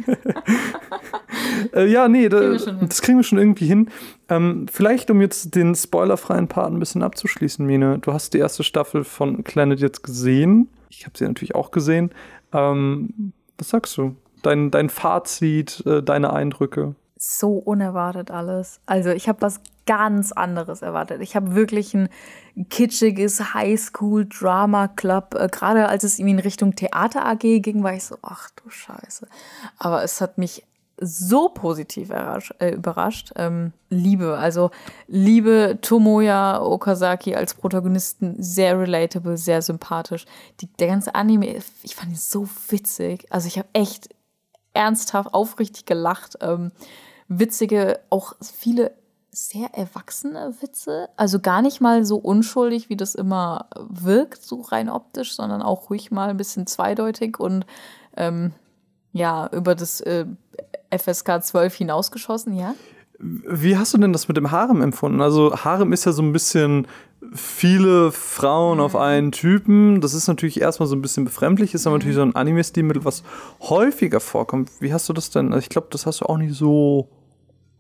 [laughs] äh, ja, nee, da, das kriegen wir schon irgendwie hin. Ähm, vielleicht, um jetzt den spoilerfreien Part ein bisschen abzuschließen, Mine. Du hast die erste Staffel von Planet jetzt gesehen. Ich habe sie natürlich auch gesehen. Ähm, was sagst du? Dein, dein Fazit, äh, deine Eindrücke? so unerwartet alles. Also ich habe was ganz anderes erwartet. Ich habe wirklich ein kitschiges Highschool-Drama-Club. Äh, Gerade als es irgendwie in Richtung Theater AG ging, war ich so, ach du Scheiße. Aber es hat mich so positiv überrascht. Äh, überrascht. Ähm, Liebe, also Liebe Tomoya Okazaki als Protagonisten, sehr relatable, sehr sympathisch. Die, der ganze Anime, ich fand ihn so witzig. Also ich habe echt ernsthaft, aufrichtig gelacht. Ähm, witzige, auch viele sehr erwachsene Witze. Also gar nicht mal so unschuldig, wie das immer wirkt, so rein optisch, sondern auch ruhig mal ein bisschen zweideutig und ähm, ja, über das äh, FSK 12 hinausgeschossen, ja. Wie hast du denn das mit dem Harem empfunden? Also Harem ist ja so ein bisschen viele Frauen auf einen Typen. Das ist natürlich erstmal so ein bisschen befremdlich, ist aber natürlich so ein Anime-Stilmittel, was häufiger vorkommt. Wie hast du das denn? Also ich glaube, das hast du auch nicht so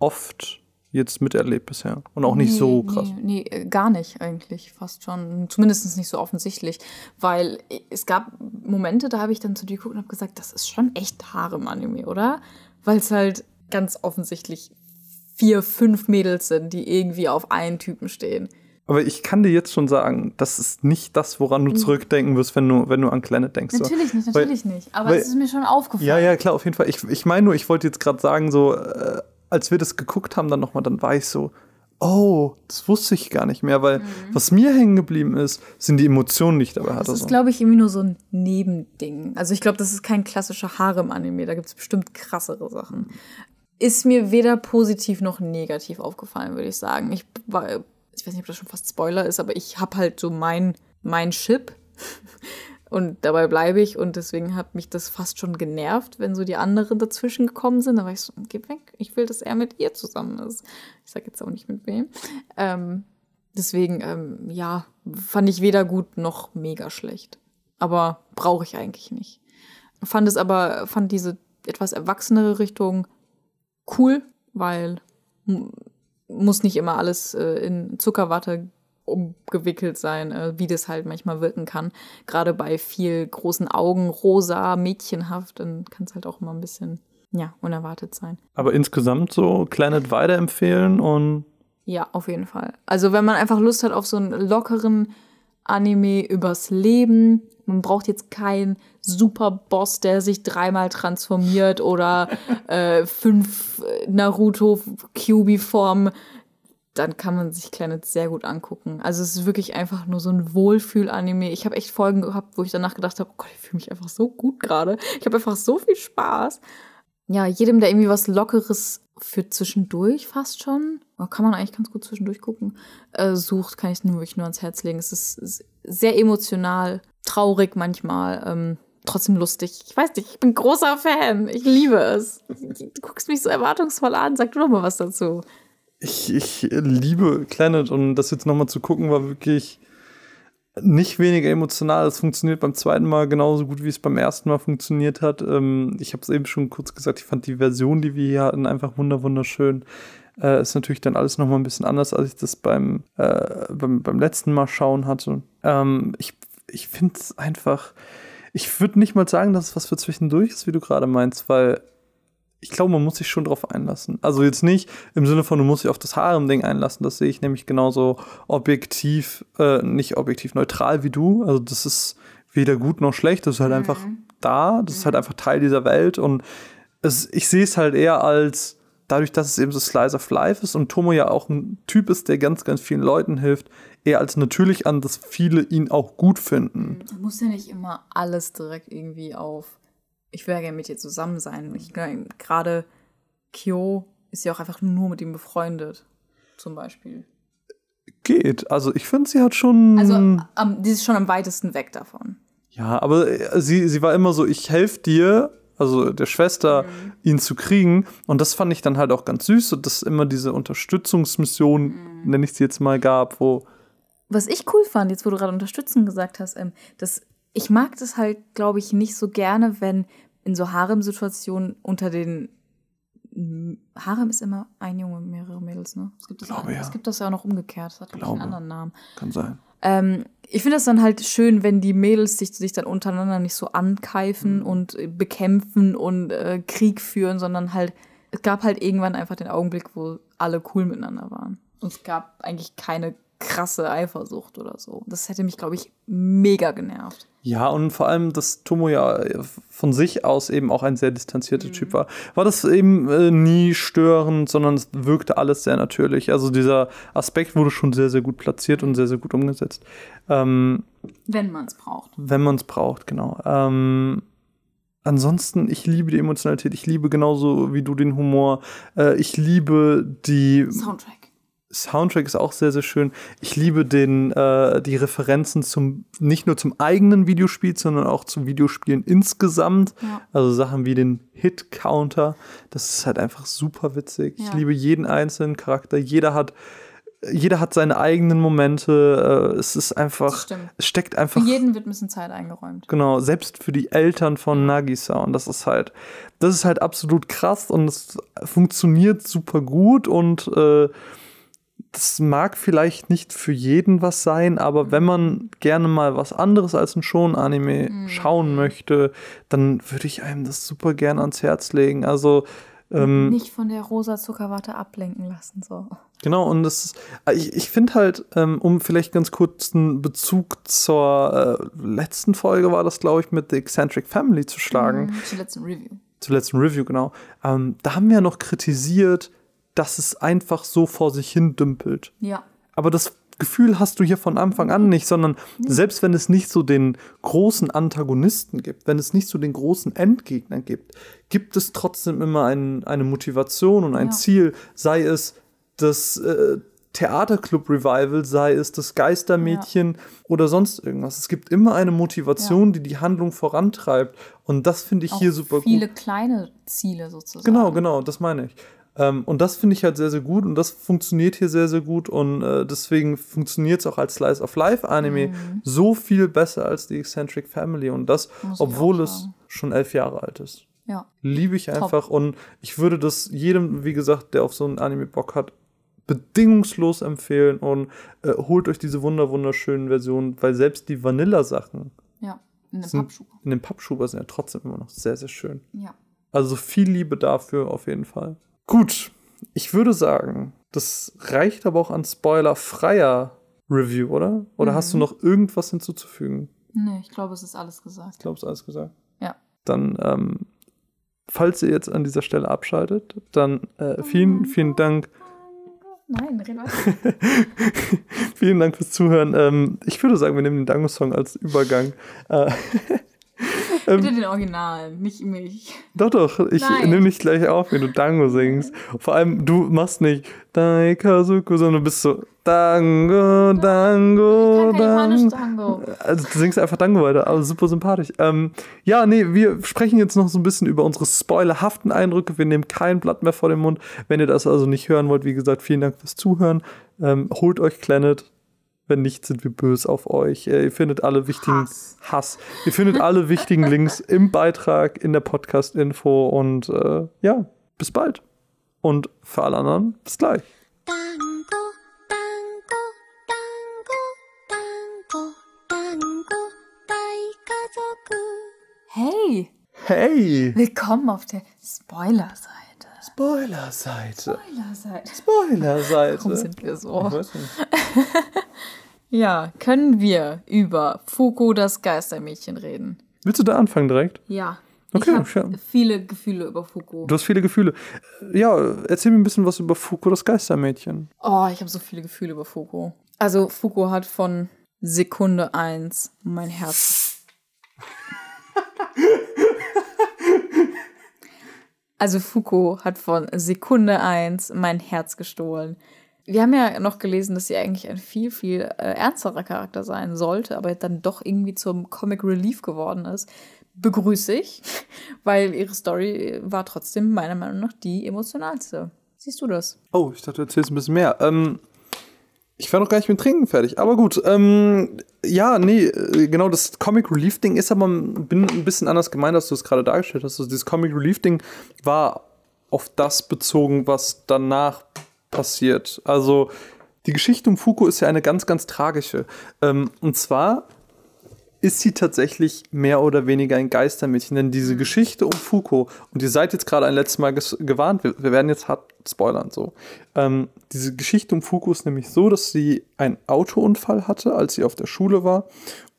oft jetzt miterlebt bisher. Und auch nicht so krass. Nee, nee, äh, gar nicht eigentlich, fast schon. Zumindest nicht so offensichtlich. Weil es gab Momente, da habe ich dann zu dir geguckt und habe gesagt, das ist schon echt Harem-Anime, oder? Weil es halt ganz offensichtlich vier, fünf Mädels sind, die irgendwie auf einen Typen stehen. Aber ich kann dir jetzt schon sagen, das ist nicht das, woran du zurückdenken wirst, wenn du, wenn du an Planet denkst. so. Natürlich nicht, Weil- natürlich nicht. Aber weil- es ist mir schon aufgefallen. Ja, ja, klar, auf jeden Fall. Ich, ich meine nur, ich wollte jetzt gerade sagen, so, äh, als wir das geguckt haben, dann nochmal, dann war ich so, oh, das wusste ich gar nicht mehr, weil was mir hängen geblieben ist, sind die Emotionen, die ich dabei hatte. Das ist, so. glaube ich, irgendwie nur so ein Nebending. Also ich glaube, das ist kein klassischer Harem-Anime. Da gibt es bestimmt krassere Sachen. Ist mir weder positiv noch negativ aufgefallen, würde ich sagen. Ich, war, ich weiß nicht, ob das schon fast Spoiler ist, aber ich habe halt so mein, mein Chip. Und dabei bleibe ich und deswegen hat mich das fast schon genervt, wenn so die anderen dazwischen gekommen sind. Da war ich so, geh weg, ich will, dass er mit ihr zusammen ist. Ich sage jetzt auch nicht mit wem. Ähm, deswegen, ähm, ja, fand ich weder gut noch mega schlecht. Aber brauche ich eigentlich nicht. Fand es aber, fand diese etwas erwachsenere Richtung cool, weil muss nicht immer alles äh, in Zuckerwatte umgewickelt sein, äh, wie das halt manchmal wirken kann. Gerade bei viel großen Augen, rosa, mädchenhaft, dann kann es halt auch immer ein bisschen, ja, unerwartet sein. Aber insgesamt so Planet weiterempfehlen und Ja, auf jeden Fall. Also wenn man einfach Lust hat auf so einen lockeren Anime übers Leben, man braucht jetzt keinen Superboss, der sich dreimal transformiert oder [laughs] äh, fünf Naruto Kyubi-Formen, dann kann man sich Planet sehr gut angucken. Also es ist wirklich einfach nur so ein Wohlfühl-Anime. Ich habe echt Folgen gehabt, wo ich danach gedacht habe, oh Gott, ich fühle mich einfach so gut gerade. Ich habe einfach so viel Spaß. Ja, jedem, der irgendwie was Lockeres für zwischendurch fast schon, oh, kann man eigentlich ganz gut zwischendurch gucken, äh, sucht, kann ich nur wirklich nur ans Herz legen. Es ist, ist sehr emotional, traurig manchmal, ähm, trotzdem lustig. Ich weiß nicht, ich bin großer Fan. Ich liebe es. Du guckst mich so erwartungsvoll an. Sag du doch mal was dazu. Ich, ich liebe Planet und das jetzt nochmal zu gucken war wirklich nicht weniger emotional. Es funktioniert beim zweiten Mal genauso gut, wie es beim ersten Mal funktioniert hat. Ähm, ich habe es eben schon kurz gesagt, ich fand die Version, die wir hier hatten, einfach wunder wunderschön. Äh, ist natürlich dann alles nochmal ein bisschen anders, als ich das beim, äh, beim, beim letzten Mal schauen hatte. Ähm, ich ich finde es einfach, ich würde nicht mal sagen, dass es was für zwischendurch ist, wie du gerade meinst, weil ich glaube, man muss sich schon drauf einlassen. Also jetzt nicht im Sinne von, du musst dich auf das Harem-Ding einlassen. Das sehe ich nämlich genauso objektiv, äh, nicht objektiv neutral wie du. Also das ist weder gut noch schlecht. Das ist halt einfach da. Das ist halt einfach Teil dieser Welt. Und es, ich sehe es halt eher als, dadurch, dass es eben so Slice of Life ist und Tomo ja auch ein Typ ist, der ganz, ganz vielen Leuten hilft, eher als natürlich an, dass viele ihn auch gut finden. Da muss ja nicht immer alles direkt irgendwie auf. Ich will ja gerne mit dir zusammen sein. Ich glaube, gerade Kyo ist ja auch einfach nur mit ihm befreundet. Zum Beispiel. Geht. Also ich finde, sie hat schon. Also am, die ist schon am weitesten weg davon. Ja, aber äh, sie, sie war immer so, ich helfe dir, also der Schwester, Mhm. ihn zu kriegen. Und das fand ich dann halt auch ganz süß, und dass es immer diese Unterstützungsmission, Mhm. nenne ich sie jetzt mal, gab, wo Was ich cool fand, jetzt wo du gerade unterstützen gesagt hast, ähm, dass ich mag das halt, glaube ich, nicht so gerne, wenn in so Harem-Situationen unter den Harem ist immer ein Junge, mehrere Mädels, ne? Es gibt das, Glaube, ja. es gibt das ja auch noch umgekehrt. Das hat, glaube einen anderen Namen. kann sein. Ähm, ich finde es dann halt schön, wenn die Mädels sich, sich dann untereinander nicht so ankeifen und äh, bekämpfen und äh, Krieg führen, sondern halt, es gab halt irgendwann einfach den Augenblick, wo alle cool miteinander waren. Und es gab eigentlich keine krasse Eifersucht oder so. Das hätte mich, glaube ich, mega genervt. Ja, und vor allem, dass Tomo ja von sich aus eben auch ein sehr distanzierter Typ war, war das eben äh, nie störend, sondern es wirkte alles sehr natürlich. Also dieser Aspekt wurde schon sehr, sehr gut platziert und sehr, sehr gut umgesetzt. Ähm, Wenn man es braucht. wenn man es braucht, genau. Ähm, ansonsten, ich liebe die Emotionalität, ich liebe genauso wie du den Humor, äh, ich liebe die Soundtrack. Soundtrack ist auch sehr, sehr schön. Ich liebe den, äh, die Referenzen zum, nicht nur zum eigenen Videospiel, sondern auch zu Videospielen insgesamt. Ja. Also Sachen wie den Hit-Counter. Das ist halt einfach super witzig. Ich Ja. liebe jeden einzelnen Charakter. Jeder hat, jeder hat seine eigenen Momente. Äh, es ist Das einfach, stimmt. es steckt Für einfach jeden wird ein bisschen Zeit eingeräumt. Genau, selbst für die Eltern von Nagisa. Und das ist halt, das ist halt absolut krass und es funktioniert super gut und äh, das mag vielleicht nicht für jeden was sein, aber wenn man gerne mal was anderes als ein Schon-Anime schauen möchte, dann würde ich einem das super gerne ans Herz legen. Also, ähm, Nicht von der rosa Zuckerwatte ablenken lassen. So. Genau, und das ist, ich, ich finde halt, ähm, um vielleicht ganz kurz einen Bezug zur äh, letzten Folge war das, glaube ich, mit The Eccentric Family zu schlagen, Zur letzten Review. zur letzten Review, genau. Ähm, da haben wir noch kritisiert, dass es einfach so vor sich hin dümpelt. Ja. Aber das Gefühl hast du hier von Anfang an nicht, sondern selbst wenn es nicht so den großen Antagonisten gibt, wenn es nicht so den großen Endgegner gibt, gibt es trotzdem immer ein, eine Motivation und ein Ja. Ziel, sei es das äh, Theaterclub Revival, sei es das Geistermädchen oder sonst irgendwas. Es gibt immer eine Motivation, die die Handlung vorantreibt und das finde ich Auch hier super viele gut. kleine Ziele sozusagen. Genau, genau, das meine ich. Ähm, und das finde ich halt sehr, sehr gut und das funktioniert hier sehr, sehr gut und äh, deswegen funktioniert es auch als Slice of Life Anime so viel besser als die Eccentric Family und das, Mhm. Muss obwohl es schon elf Jahre alt ist. Ja. Liebe ich einfach und ich würde das jedem, wie gesagt, der auf so einen Anime Bock hat, bedingungslos empfehlen und äh, holt euch diese wunder wunderschönen Versionen, weil selbst die Vanilla-Sachen Ja. In der sind Pappschuhe. in den Pappschuber sind ja trotzdem immer noch sehr, sehr schön. Ja. Also viel Liebe dafür auf jeden Fall. Gut, ich würde sagen, das reicht aber auch an spoilerfreier Review, oder? Oder hast du noch irgendwas hinzuzufügen? Nee, ich glaube, es ist alles gesagt. Ich glaube, es ist alles gesagt. Ja. Dann, ähm, falls ihr jetzt an dieser Stelle abschaltet, dann äh, vielen, vielen Dank. Nein, red weiter. [laughs] vielen Dank fürs Zuhören. Ähm, ich würde sagen, wir nehmen den Dango-Song als Übergang. Äh, [laughs] Bitte den Original, nicht mich. Doch, doch, ich nehme dich gleich auf, wenn du Dango singst. Vor allem, du machst nicht Daikazuku, sondern du bist so Dango, Dango, Dango. Tango. Also du singst einfach Dango weiter, aber super sympathisch. Ähm, ja, nee, wir sprechen jetzt noch so ein bisschen über unsere spoilerhaften Eindrücke. Wir nehmen kein Blatt mehr vor den Mund. Wenn ihr das also nicht hören wollt, wie gesagt, vielen Dank fürs Zuhören. Ähm, holt euch Planet. Wenn nicht, sind wir böse auf euch. Äh, ihr findet alle wichtigen Hass. Hass. Ihr findet alle wichtigen [laughs] Links im Beitrag, in der Podcast-Info und äh, ja, bis bald. Und für alle anderen, bis gleich. Hey! Hey! Willkommen auf der Spoiler-Seite. Spoiler-Seite. Spoiler-Seite. Spoiler-Seite. Warum sind wir so? [laughs] Ja, können wir über Fuku das Geistermädchen reden? Willst du da anfangen direkt? Ja. Okay, ich habe ja. viele Gefühle über Fuku. Du hast viele Gefühle. Ja, erzähl mir ein bisschen was über Fuku, das Geistermädchen. Oh, ich habe so viele Gefühle über Fuku. Also Fuku hat von Sekunde eins mein Herz. [laughs] Also Fuku hat von Sekunde eins mein Herz gestohlen. Wir haben ja noch gelesen, dass sie eigentlich ein viel, viel äh, ernsterer Charakter sein sollte, aber dann doch irgendwie zum Comic Relief geworden ist. Begrüße ich, [laughs] weil ihre Story war trotzdem meiner Meinung nach die emotionalste. Siehst du das? Oh, ich dachte, du erzählst ein bisschen mehr. Ähm, ich war noch gar nicht mit Trinken fertig, aber gut. Ähm, ja, nee, äh, genau, das Comic Relief Ding ist aber bin ein bisschen anders gemeint, als du es gerade dargestellt hast. Also dieses Comic Relief Ding war auf das bezogen, was danach passiert. Also die Geschichte um Fuko ist ja eine ganz, ganz tragische. Ähm, und zwar ist sie tatsächlich mehr oder weniger ein Geistermädchen. Denn diese Geschichte um Fuko, und ihr seid jetzt gerade ein letztes Mal gewarnt, wir, wir werden jetzt hart spoilern so. Ähm, diese Geschichte um Fuko ist nämlich so, dass sie einen Autounfall hatte, als sie auf der Schule war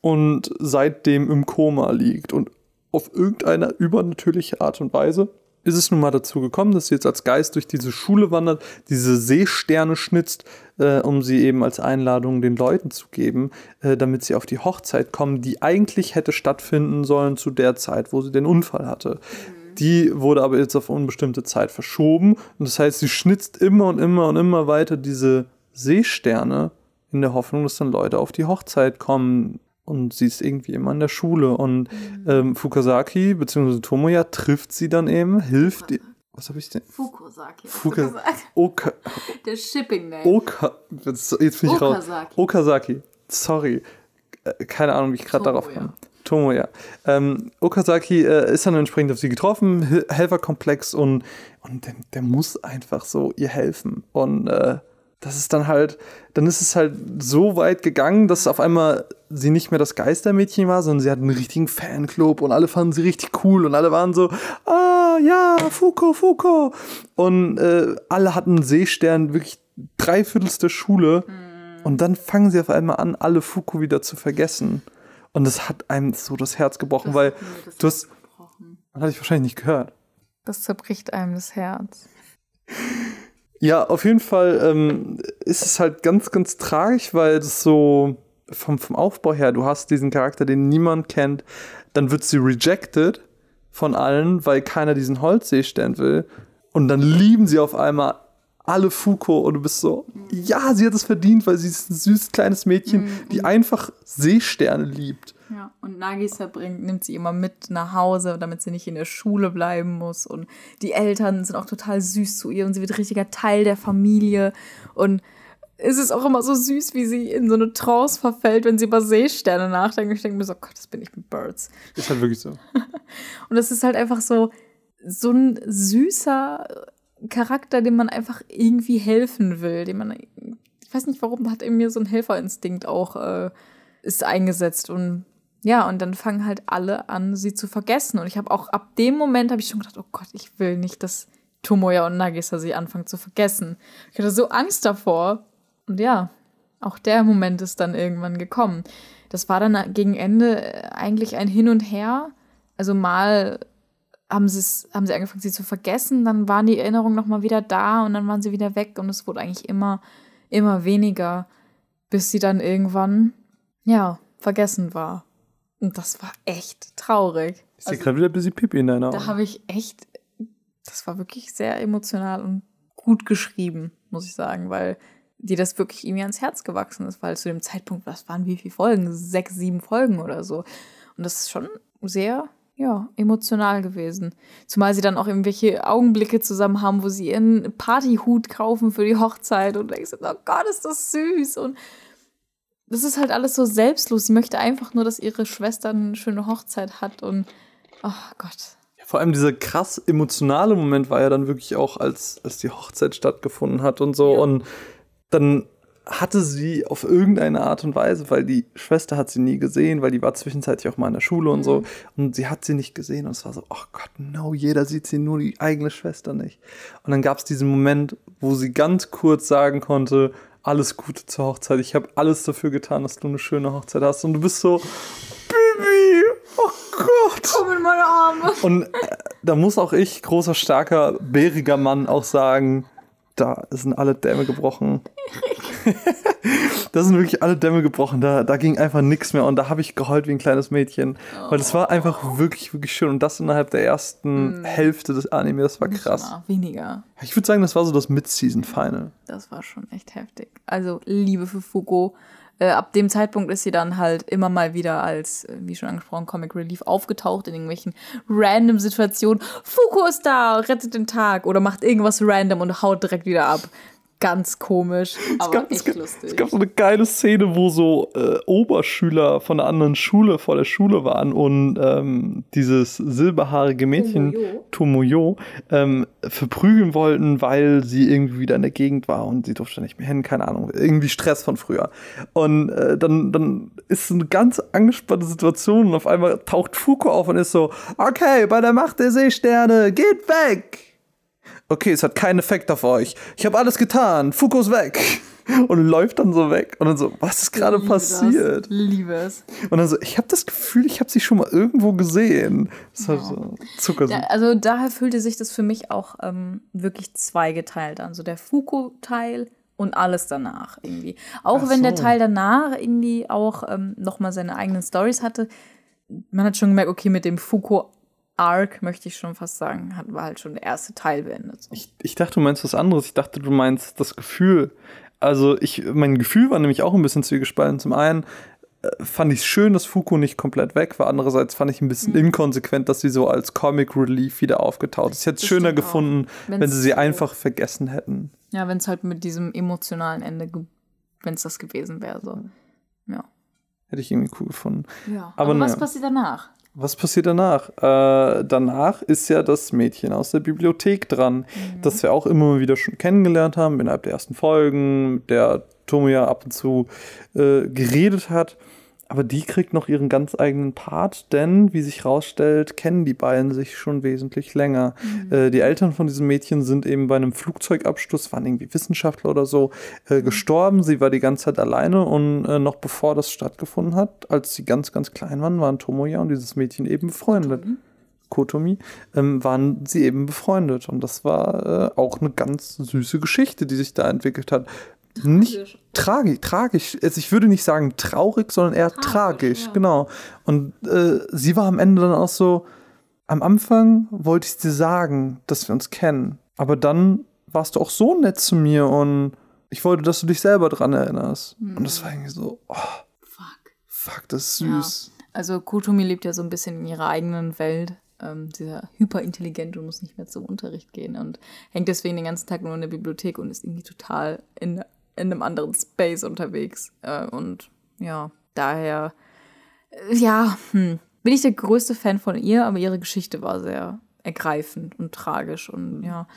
und seitdem im Koma liegt. Und auf irgendeine übernatürliche Art und Weise ist es nun mal dazu gekommen, dass sie jetzt als Geist durch diese Schule wandert, diese Seesterne schnitzt, äh, um sie eben als Einladung den Leuten zu geben, äh, damit sie auf die Hochzeit kommen, die eigentlich hätte stattfinden sollen zu der Zeit, wo sie den Unfall hatte. Die wurde aber jetzt auf unbestimmte Zeit verschoben. Und das heißt, sie schnitzt immer und immer und immer weiter diese Seesterne in der Hoffnung, dass dann Leute auf die Hochzeit kommen. Und sie ist irgendwie immer in der Schule. Und ähm, Fukasaki bzw. Tomoya trifft sie dann eben, hilft ihr. Was habe ich denn? Fukusaki. Fuka Oka [laughs] Der Shipping Name. Oka jetzt, bin ich raus. Okazaki. Okazaki. Sorry. Äh, keine Ahnung, wie ich gerade darauf kam. Tomoya. Ähm, Okazaki äh, ist dann entsprechend auf sie getroffen, Hel- Helferkomplex und, und der, der muss einfach so ihr helfen. Und äh, das ist dann halt, dann ist es halt so weit gegangen, dass auf einmal sie nicht mehr das Geistermädchen war, sondern sie hat einen richtigen Fanclub und alle fanden sie richtig cool und alle waren so, ah ja, Fuko, Fuko. Und äh, alle hatten einen Seestern, wirklich dreiviertels der Schule. Und dann fangen sie auf einmal an, alle Fuko wieder zu vergessen. Und das hat einem so das Herz gebrochen, weil du hast, das hatte ich wahrscheinlich nicht gehört. Das zerbricht einem das Herz. Ja, auf jeden Fall ähm, ist es halt ganz, ganz tragisch, weil das so vom, vom Aufbau her, du hast diesen Charakter, den niemand kennt, dann wird sie rejected von allen, weil keiner diesen Holzseestern will. Und dann lieben sie auf einmal alle Fuko und du bist so, ja, sie hat es verdient, weil sie ist ein süßes kleines Mädchen, die einfach Seesterne liebt. Ja, und Nagisa bringt, nimmt sie immer mit nach Hause, damit sie nicht in der Schule bleiben muss. Und die Eltern sind auch total süß zu ihr und sie wird richtiger Teil der Familie. Und es ist auch immer so süß, wie sie in so eine Trance verfällt, wenn sie über Seesterne nachdenkt. Ich denke mir so, Gott, das bin ich mit Birds. Ist halt wirklich so. [laughs] Und es ist halt einfach so, so ein süßer Charakter, dem man einfach irgendwie helfen will, dem man, ich weiß nicht warum, hat in mir so ein Helferinstinkt auch, äh, ist eingesetzt und ja, und dann fangen halt alle an, sie zu vergessen. Und ich habe auch ab dem Moment habe ich schon gedacht, oh Gott, ich will nicht, dass Tomoya und Nagisa sie anfangen zu vergessen. Ich hatte so Angst davor. Und ja, auch der Moment ist dann irgendwann gekommen. Das war dann gegen Ende äh, eigentlich ein Hin und Her. Also mal haben, haben sie angefangen, sie zu vergessen, dann waren die Erinnerungen nochmal wieder da und dann waren sie wieder weg und es wurde eigentlich immer, immer weniger, bis sie dann irgendwann, ja, vergessen war. Und das war echt traurig. Ich sehe gerade wieder ein bisschen Pipi in deiner Also Da Augen. habe ich echt, das war wirklich sehr emotional und gut geschrieben, muss ich sagen, weil dir das wirklich irgendwie ans Herz gewachsen ist, weil zu dem Zeitpunkt, was waren wie viele Folgen? Sechs, sieben Folgen oder so. Und das ist schon sehr, ja, emotional gewesen. Zumal sie dann auch irgendwelche Augenblicke zusammen haben, wo sie ihren Partyhut kaufen für die Hochzeit und denkst, oh Gott, ist das süß und das ist halt alles so selbstlos. Sie möchte einfach nur, dass ihre Schwester eine schöne Hochzeit hat und, oh Gott. Vor allem dieser krass emotionale Moment war ja dann wirklich auch, als, als die Hochzeit stattgefunden hat und so. Ja. Und dann hatte sie auf irgendeine Art und Weise, weil die Schwester hat sie nie gesehen, weil die war zwischenzeitlich auch mal in der Schule und so. Und sie hat sie nicht gesehen. Und es war so, oh Gott, no, jeder sieht sie, nur die eigene Schwester nicht. Und dann gab es diesen Moment, wo sie ganz kurz sagen konnte, alles Gute zur Hochzeit. Ich habe alles dafür getan, dass du eine schöne Hochzeit hast. Und du bist so, Baby, oh Gott. Komm in meine Arme. Und äh, da muss auch ich, großer, starker, bäriger Mann, auch sagen, da sind alle Dämme gebrochen. da sind wirklich alle Dämme gebrochen. Da, da ging einfach nichts mehr und da habe ich geheult wie ein kleines Mädchen. Weil es war einfach wirklich, wirklich schön. Und das innerhalb der ersten Hälfte des Anime, das war krass. Mal weniger. Ich würde sagen, das war so das Mid-Season-Final. Das war schon echt heftig. Also Liebe für Fuko. Äh, ab dem Zeitpunkt ist sie dann halt immer mal wieder als, äh, wie schon angesprochen, Comic Relief aufgetaucht in irgendwelchen random Situationen. Fuko ist da, rettet den Tag oder macht irgendwas random und haut direkt wieder ab. Ganz komisch, [laughs] aber gab, echt es, gab, lustig. es gab so eine geile Szene, wo so äh, Oberschüler von einer anderen Schule vor der Schule waren und ähm, dieses silberhaarige Mädchen, Tomoyo. Tomoyo, ähm, verprügeln wollten, weil sie irgendwie wieder in der Gegend war und sie durfte nicht mehr hin, keine Ahnung, irgendwie Stress von früher. Und äh, dann, dann ist eine ganz angespannte Situation und auf einmal taucht Fuko auf und ist so, okay, bei der Macht der Seesterne, geht weg! Okay, es hat keinen Effekt auf euch. Ich habe alles getan. Fuko ist weg. [laughs] Und läuft dann so weg. Und dann so, was ist gerade Liebe das. passiert? Liebe es. Und dann so, ich habe das Gefühl, ich habe sie schon mal irgendwo gesehen. Das war so Zucker. Ja, also daher fühlte sich das für mich auch ähm, wirklich zweigeteilt an. So der Fuko-Teil und alles danach irgendwie. Auch Ach wenn der so. Teil danach irgendwie auch ähm, nochmal seine eigenen Stories hatte. Man hat schon gemerkt, okay, mit dem Fuko-Arc, möchte ich schon fast sagen, hat, war halt schon der erste Teil beendet. So. Ich, ich dachte, du meinst was anderes. Ich dachte, du meinst das Gefühl. Also, ich, mein Gefühl war nämlich auch ein bisschen zwiegespalten. Zum einen äh, fand ich es schön, dass Fuko nicht komplett weg war. Andererseits fand ich ein bisschen inkonsequent, dass sie so als Comic Relief wieder aufgetaucht ist. Ich hätte es schöner gefunden, wenn sie sie so- einfach vergessen hätten. Ja, wenn es halt mit diesem emotionalen Ende, wenn es das gewesen wäre. So. Ja. Hätte ich irgendwie cool gefunden. ja. Aber Aber, was naja. passiert danach? Was passiert danach? Äh, danach ist ja das Mädchen aus der Bibliothek dran, das wir auch immer wieder schon kennengelernt haben innerhalb der ersten Folgen, mit der Tomoya ab und zu äh, geredet hat. Aber die kriegt noch ihren ganz eigenen Part, denn, wie sich rausstellt, kennen die beiden sich schon wesentlich länger. Äh, die Eltern von diesem Mädchen sind eben bei einem Flugzeugabsturz, waren irgendwie Wissenschaftler oder so, äh, gestorben. Sie war die ganze Zeit alleine und äh, noch bevor das stattgefunden hat, als sie ganz, ganz klein waren, waren Tomoya und dieses Mädchen eben befreundet. Kotomi, ähm, waren sie eben befreundet. Und das war äh, auch eine ganz süße Geschichte, die sich da entwickelt hat. Nicht tragisch, tragisch. Also ich würde nicht sagen traurig, sondern eher tragisch, ja. genau. Und äh, sie war am Ende dann auch so, am Anfang wollte ich dir sagen, dass wir uns kennen. Aber dann warst du auch so nett zu mir und ich wollte, dass du dich selber dran erinnerst. Und das war irgendwie so, oh, Fuck. fuck, das ist süß. Also Kotomi lebt ja so ein bisschen in ihrer eigenen Welt. Ähm, dieser hyperintelligent und muss nicht mehr zum Unterricht gehen und hängt deswegen den ganzen Tag nur in der Bibliothek und ist irgendwie total in, in einem anderen Space unterwegs. Äh, und ja, daher, äh, ja, hm, bin ich der größte Fan von ihr, aber ihre Geschichte war sehr ergreifend und tragisch und ja.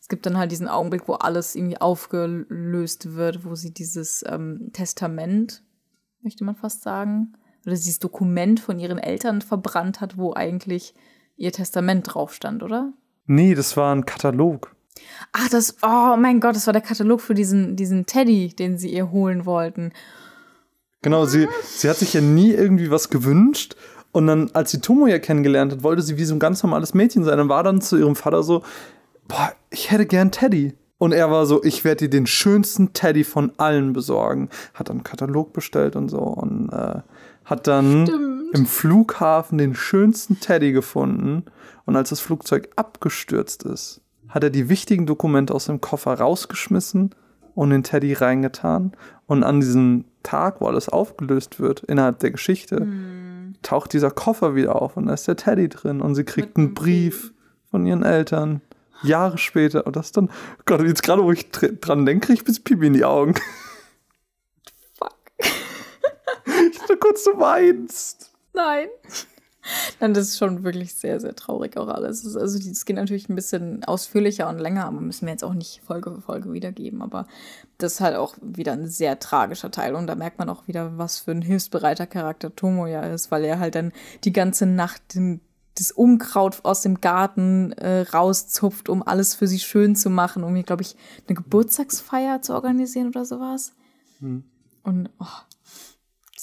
Es gibt dann halt diesen Augenblick, wo alles irgendwie aufgelöst wird, wo sie dieses ähm, Testament, möchte man fast sagen, oder dieses Dokument von ihren Eltern verbrannt hat, wo eigentlich ihr Testament drauf stand, oder? Nee, das war ein Katalog. Ach, das, oh mein Gott, das war der Katalog für diesen, diesen Teddy, den sie ihr holen wollten. Genau, sie, sie hat sich ja nie irgendwie was gewünscht. Und dann, als sie Tomoya kennengelernt hat, wollte sie wie so ein ganz normales Mädchen sein. Und war dann zu ihrem Vater so, boah, ich hätte gern Teddy. Und er war so, ich werde dir den schönsten Teddy von allen besorgen. Hat dann einen Katalog bestellt und so. Und äh, hat dann im Flughafen den schönsten Teddy gefunden. Und als das Flugzeug abgestürzt ist, hat er die wichtigen Dokumente aus dem Koffer rausgeschmissen und den Teddy reingetan. Und an diesem Tag, wo alles aufgelöst wird, innerhalb der Geschichte, taucht dieser Koffer wieder auf und da ist der Teddy drin. Und sie kriegt einen Brief von ihren Eltern. Jahre später. Und das dann, Gott, jetzt gerade, wo ich dr- dran denke, kriege ich bis Pipi in die Augen. Fuck. [laughs] Ich dachte kurz, du weinst. Nein. Nein, das ist schon wirklich sehr, sehr traurig auch alles. Es ist- Also es geht natürlich ein bisschen ausführlicher und länger, aber müssen wir jetzt auch nicht Folge für Folge wiedergeben. Aber das ist halt auch wieder ein sehr tragischer Teil. Und da merkt man auch wieder, was für ein hilfsbereiter Charakter Tomoya ist, weil er halt dann die ganze Nacht den, das Unkraut aus dem Garten äh, rauszupft, um alles für sie schön zu machen, um hier, glaube ich, eine Geburtstagsfeier zu organisieren oder sowas. Und oh,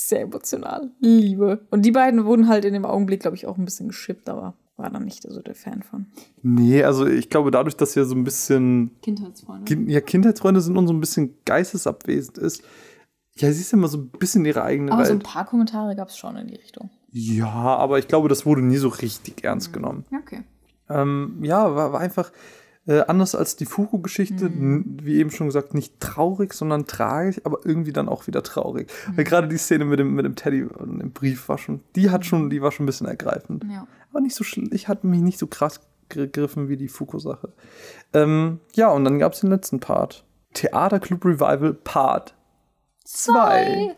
sehr emotional. Liebe. Und die beiden wurden halt in dem Augenblick, glaube ich, auch ein bisschen geschippt, aber war da nicht so der Fan von. Nee, also ich glaube, dadurch, dass ja so ein bisschen Kindheitsfreunde. kind, ja, Kindheitsfreunde sind und so ein bisschen geistesabwesend ist, ja, sie ist immer so ein bisschen ihre eigene Aber so ein Welt. paar Kommentare gab es schon in die Richtung. ja, aber ich glaube, das wurde nie so richtig ernst genommen. Okay. Ähm, ja, war, war einfach äh, anders als die Fuku-Geschichte, n- wie eben schon gesagt, nicht traurig, sondern tragisch, aber irgendwie dann auch wieder traurig. Weil gerade die Szene mit dem, mit dem Teddy und dem Brief war schon, die hat schon, die war schon ein bisschen ergreifend. Ja. Aber nicht so schlimm, ich hatte mich nicht so krass gegriffen wie die Fuku-Sache. Ähm, ja, und dann gab es den letzten Part. Theaterclub Revival Part 2.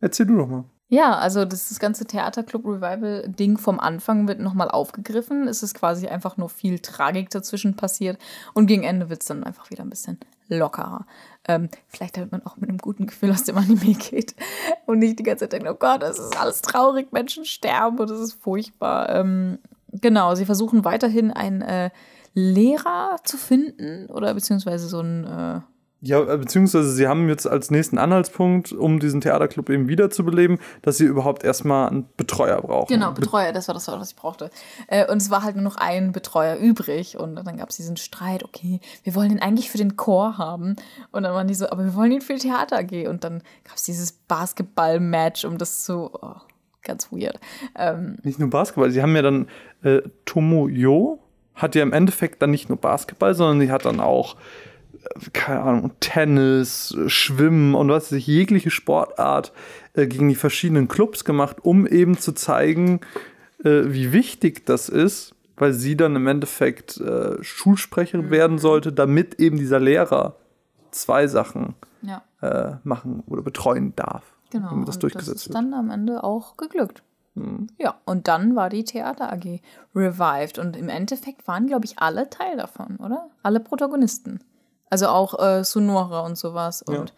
Erzähl du doch mal. Ja, also das, das ganze Theaterclub-Revival-Ding vom Anfang wird nochmal aufgegriffen. Es ist quasi einfach nur viel Tragik dazwischen passiert. Und gegen Ende wird es dann einfach wieder ein bisschen lockerer. Ähm, vielleicht damit man auch mit einem guten Gefühl aus dem Anime geht. Und nicht die ganze Zeit denkt, oh Gott, das ist alles traurig, Menschen sterben und das ist furchtbar. Ähm, genau, sie versuchen weiterhin einen äh, Lehrer zu finden oder beziehungsweise so ein... Äh, Ja, äh, beziehungsweise sie haben jetzt als nächsten Anhaltspunkt, um diesen Theaterclub eben wiederzubeleben, dass sie überhaupt erstmal einen Betreuer brauchen. Genau, Betreuer, das war das, Wort, was ich brauchte. Äh, und es war halt nur noch ein Betreuer übrig. Und dann gab es diesen Streit, okay, wir wollen ihn eigentlich für den Chor haben. Und dann waren die so, aber wir wollen ihn für die Theater AG. Und dann gab es dieses Basketball-Match, um das zu. Oh, ganz weird. Ähm, Nicht nur Basketball, sie haben ja dann äh, Tomoyo hat ja im Endeffekt dann nicht nur Basketball, sondern sie hat dann auch keine Ahnung, Tennis, Schwimmen und was weiß ich, jegliche Sportart äh, gegen die verschiedenen Clubs gemacht, um eben zu zeigen, äh, wie wichtig das ist, weil sie dann im Endeffekt äh, Schulsprecherin werden sollte, damit eben dieser Lehrer zwei Sachen ja, äh, machen oder betreuen darf. genau. Damit das Und durchgesetzt ist wird. dann am Ende auch geglückt. Ja, und dann war die Theater AG revived. Und im Endeffekt waren, glaube ich, alle Teil davon, oder? Alle Protagonisten. Also auch äh, Sonora und sowas. Und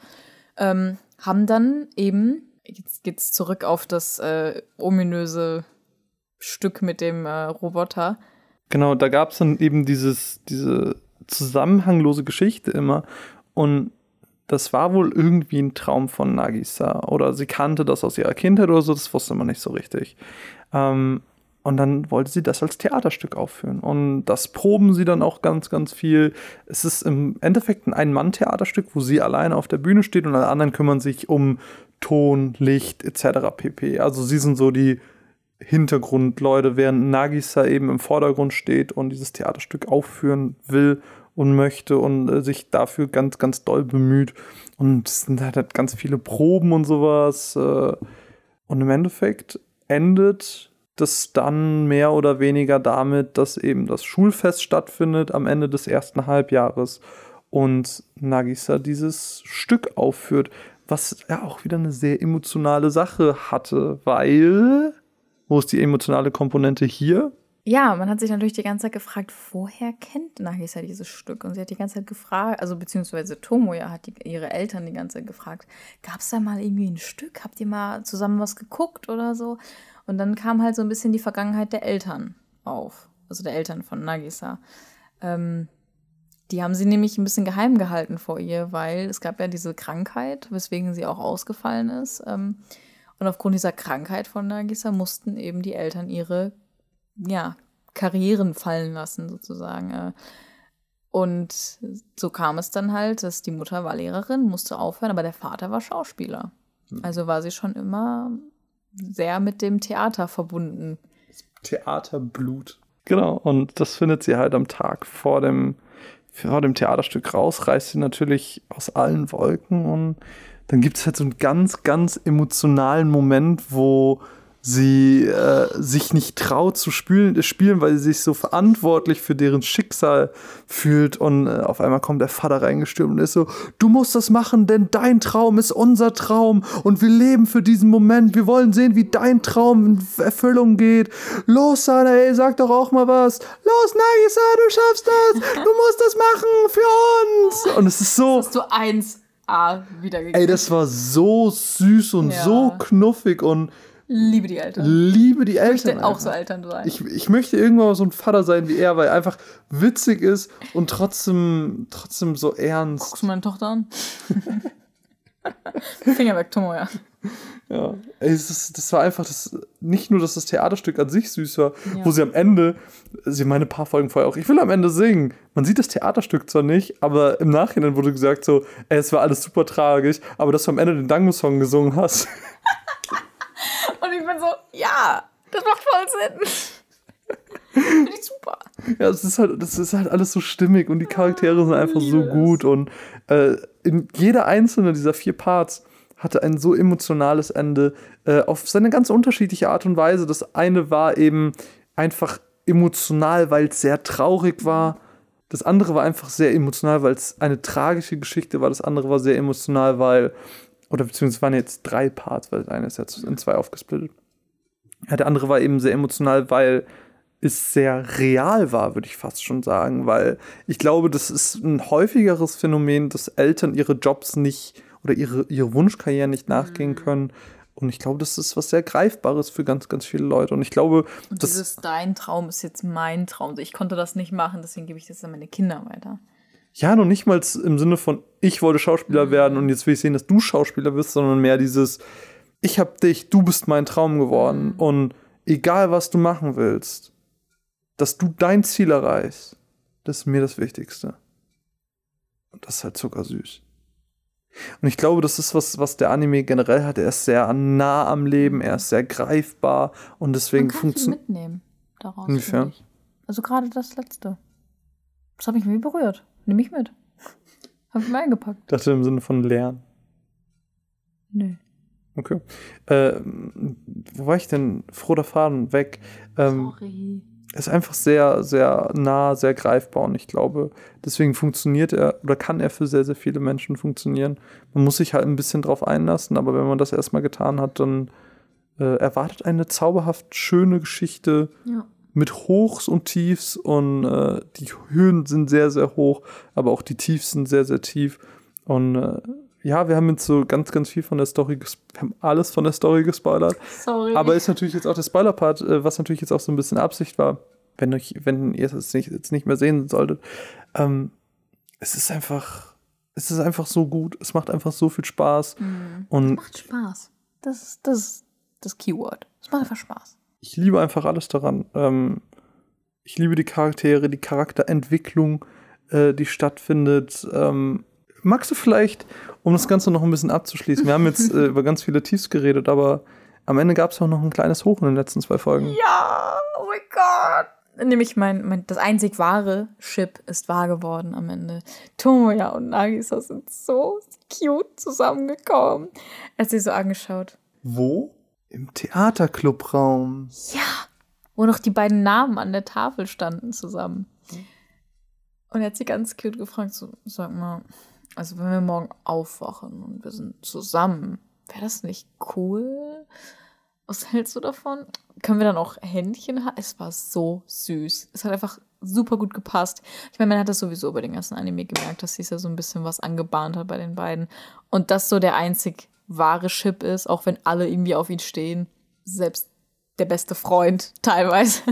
ähm, haben dann eben, jetzt geht's zurück auf das äh, ominöse Stück mit dem äh, Roboter. Genau, da gab es dann eben dieses, diese zusammenhanglose Geschichte immer. Und das war wohl irgendwie ein Traum von Nagisa. Oder sie kannte das aus ihrer Kindheit oder so, das wusste man nicht so richtig. Ähm, und dann wollte sie das als Theaterstück aufführen. Und das proben sie dann auch ganz, ganz viel. Es ist im Endeffekt ein Ein-Mann-Theaterstück, wo sie alleine auf der Bühne steht und alle anderen kümmern sich um Ton, Licht etc. pp. Also sie sind so die Hintergrundleute, während Nagisa eben im Vordergrund steht und dieses Theaterstück aufführen will und möchte und äh, sich dafür ganz, ganz doll bemüht. Und es sind halt, halt ganz viele Proben und sowas. Äh, und im Endeffekt endet das dann mehr oder weniger damit, dass eben das Schulfest stattfindet am Ende des ersten Halbjahres und Nagisa dieses Stück aufführt, was ja auch wieder eine sehr emotionale Sache hatte, weil wo ist die emotionale Komponente hier? Ja, man hat sich natürlich die ganze Zeit gefragt, woher kennt Nagisa dieses Stück? Und sie hat die ganze Zeit gefragt, also beziehungsweise Tomoya hat die, ihre Eltern die ganze Zeit gefragt, gab es da mal irgendwie ein Stück? Habt ihr mal zusammen was geguckt oder so? Und dann kam halt so ein bisschen die Vergangenheit der Eltern auf, also der Eltern von Nagisa. Ähm, die haben sie nämlich ein bisschen geheim gehalten vor ihr, weil es gab ja diese Krankheit, weswegen sie auch ausgefallen ist. Ähm, und aufgrund dieser Krankheit von Nagisa mussten eben die Eltern ihre ja, Karrieren fallen lassen, sozusagen. äh. Und so kam es dann halt, dass die Mutter war Lehrerin, musste aufhören, aber der Vater war Schauspieler. Also war sie schon immer sehr mit dem Theater verbunden. Theaterblut. Genau, und das findet sie halt am Tag vor dem, vor dem Theaterstück raus, reißt sie natürlich aus allen Wolken und dann gibt es halt so einen ganz, ganz emotionalen Moment, wo sie äh, sich nicht traut zu spielen, spielen, weil sie sich so verantwortlich für deren Schicksal fühlt. Und äh, auf einmal kommt der Vater reingestürmt und ist so, du musst das machen, denn dein Traum ist unser Traum und wir leben für diesen Moment. Wir wollen sehen, wie dein Traum in Erfüllung geht. Los, Sana, ey, sag doch auch mal was. Los, Nagisa, du schaffst das. Du musst das machen für uns. Und es ist so, Hast du 1A wiedergegeben? ey, das war so süß und Ja. so knuffig und Liebe die Eltern. liebe die Ich Eltern. möchte auch einfach. so Eltern sein. Ich, ich möchte irgendwann mal so ein Vater sein wie er, weil er einfach witzig ist und trotzdem, trotzdem so ernst. Guckst du meine Tochter an? [laughs] Finger weg, Tomoya. Ja, ey, es ist, das war einfach das, nicht nur, dass das Theaterstück an sich süß war, Ja. wo sie am Ende, sie meine ein paar Folgen vorher auch, ich will am Ende singen. Man sieht das Theaterstück zwar nicht, aber im Nachhinein wurde gesagt so, ey, es war alles super tragisch, aber dass du am Ende den Dango-Song gesungen hast. [laughs] Und ich bin so, ja, das macht voll Sinn. [laughs] Finde ich super. Ja, es ist halt, das ist halt alles so stimmig und die Charaktere sind einfach so gut und äh, in jeder einzelne dieser vier Parts hatte ein so emotionales Ende äh, auf seine ganz unterschiedliche Art und Weise. Das eine war eben einfach emotional, weil es sehr traurig war. Das andere war einfach sehr emotional, weil es eine tragische Geschichte war. Das andere war sehr emotional, weil, oder beziehungsweise waren jetzt drei Parts, weil das eine ist jetzt in zwei aufgesplittet. Ja, der andere war eben sehr emotional, weil es sehr real war, würde ich fast schon sagen, weil ich glaube, das ist ein häufigeres Phänomen, dass Eltern ihre Jobs nicht oder ihre, ihre Wunschkarrieren nicht nachgehen können. Und ich glaube, das ist was sehr Greifbares für ganz, ganz viele Leute. Und ich glaube, Und das, dieses dein Traum ist jetzt mein Traum. Ich konnte das nicht machen, deswegen gebe ich das an meine Kinder weiter. Ja, noch nicht mal im Sinne von, ich wollte Schauspieler werden und jetzt will ich sehen, dass du Schauspieler bist, sondern mehr dieses, ich hab dich, du bist mein Traum geworden. Und egal, was du machen willst, dass du dein Ziel erreichst, das ist mir das Wichtigste. Und das ist halt zuckersüß. Und ich glaube, das ist was, was der Anime generell hat. Er ist sehr nah am Leben, er ist sehr greifbar und deswegen funktioniert. mitnehmen daraus. Inwiefern? Also gerade das letzte. Das hat mich irgendwie berührt. Nimm ich mit. Hab ich mal eingepackt. Dachte im Sinne von lernen. Nö. Okay. Ähm, wo war ich denn? Froher Faden weg. Ähm, Sorry. ist einfach sehr, sehr nah, sehr greifbar und ich glaube, deswegen funktioniert er oder kann er für sehr, sehr viele Menschen funktionieren. Man muss sich halt ein bisschen drauf einlassen, aber wenn man das erstmal getan hat, dann äh, erwartet eine zauberhaft schöne Geschichte Ja. Mit Hochs und Tiefs und äh, die Höhen sind sehr, sehr hoch, aber auch die Tiefs sind sehr, sehr tief und äh, ja, wir haben jetzt so ganz, ganz viel von der Story, wir haben alles von der Story gespoilert. Sorry. Aber ist natürlich jetzt auch der Spoiler-Part, äh, was natürlich jetzt auch so ein bisschen Absicht war, wenn, euch, wenn ihr es nicht, jetzt nicht mehr sehen solltet. Ähm, es ist einfach, es ist einfach so gut. Es macht einfach so viel Spaß. Und macht Spaß. Das ist das, ist das Keyword. Es macht einfach Spaß. Ich liebe einfach alles daran. Ähm, ich liebe die Charaktere, die Charakterentwicklung, äh, die stattfindet. Ähm, magst du vielleicht, um das Ganze noch ein bisschen abzuschließen, wir haben jetzt [laughs] äh, über ganz viele Tiefs geredet, aber am Ende gab es auch noch ein kleines Hoch in den letzten zwei Folgen. Ja, oh mein Gott. Nämlich mein, mein, das einzig wahre Chip ist wahr geworden am Ende. Tomoya und Nagisa sind so cute zusammengekommen. Er hat sie so angeschaut. Wo? Im Theaterclubraum. Ja. Wo noch die beiden Namen an der Tafel standen zusammen. Und er hat sie ganz cute gefragt, so, sag mal, also wenn wir morgen aufwachen und wir sind zusammen, wäre das nicht cool? Was hältst du davon? Können wir dann auch Händchen haben? Es war so süß. Es hat einfach super gut gepasst. Ich meine, man hat das sowieso bei den ganzen Anime gemerkt, dass sich ja so ein bisschen was angebahnt hat bei den beiden. Und das so der einzig wahre Chip ist, auch wenn alle irgendwie auf ihn stehen. Selbst der beste Freund teilweise.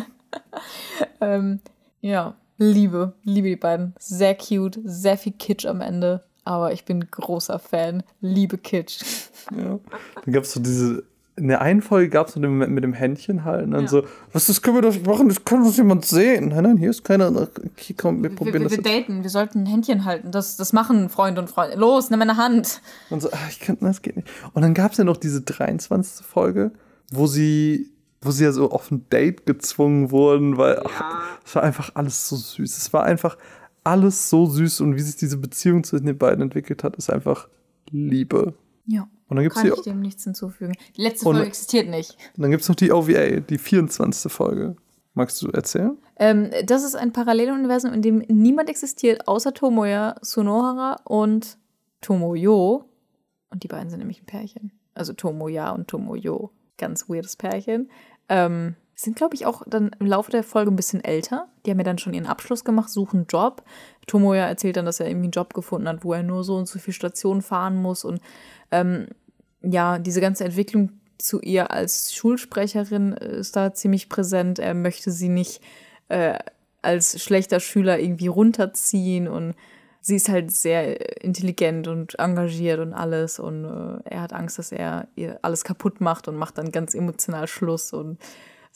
[laughs] ähm, ja, liebe, liebe die beiden. Sehr cute, sehr viel Kitsch am Ende. Aber ich bin großer Fan. Liebe Kitsch. Ja. Dann gab es so diese. In der einen Folge gab es so den Moment mit dem Händchen halten. Und dann Ja. so, was, das können wir doch machen, das kann doch jemand sehen. Nein, nein, hier ist keiner. Hier, komm, wir Wir, probieren wir, das wir jetzt. daten, wir sollten ein Händchen halten. Das, das machen Freunde und Freunde. Los, nimm meine Hand. Und so, ach, ich kann, das geht nicht. Und dann gab es ja noch diese 23. Folge, wo sie, wo sie ja so auf ein Date gezwungen wurden, weil ach, es war einfach alles so süß. Es war einfach alles so süß und wie sich diese Beziehung zwischen den beiden entwickelt hat, ist einfach Liebe. Ja. Und dann gibt's Kann die- ich dem nichts hinzufügen. Die letzte Folge existiert nicht. Und dann gibt es noch die OVA, die 24. Folge. Magst du erzählen? Ähm, das ist ein Paralleluniversum, in dem niemand existiert, außer Tomoya, Sunohara und Tomoyo. Und die beiden sind nämlich ein Pärchen. Also Tomoya und Tomoyo. Ganz weirdes Pärchen. Ähm, sind, glaube ich, auch dann im Laufe der Folge ein bisschen älter. Die haben ja dann schon ihren Abschluss gemacht, suchen einen Job. Tomoya erzählt dann, dass er irgendwie einen Job gefunden hat, wo er nur so und so viele Stationen fahren muss. Und ähm, ja, diese ganze Entwicklung zu ihr als Schulsprecherin ist da ziemlich präsent. Er möchte sie nicht äh, als schlechter Schüler irgendwie runterziehen und sie ist halt sehr intelligent und engagiert und alles und äh, er hat Angst, dass er ihr alles kaputt macht und macht dann ganz emotional Schluss und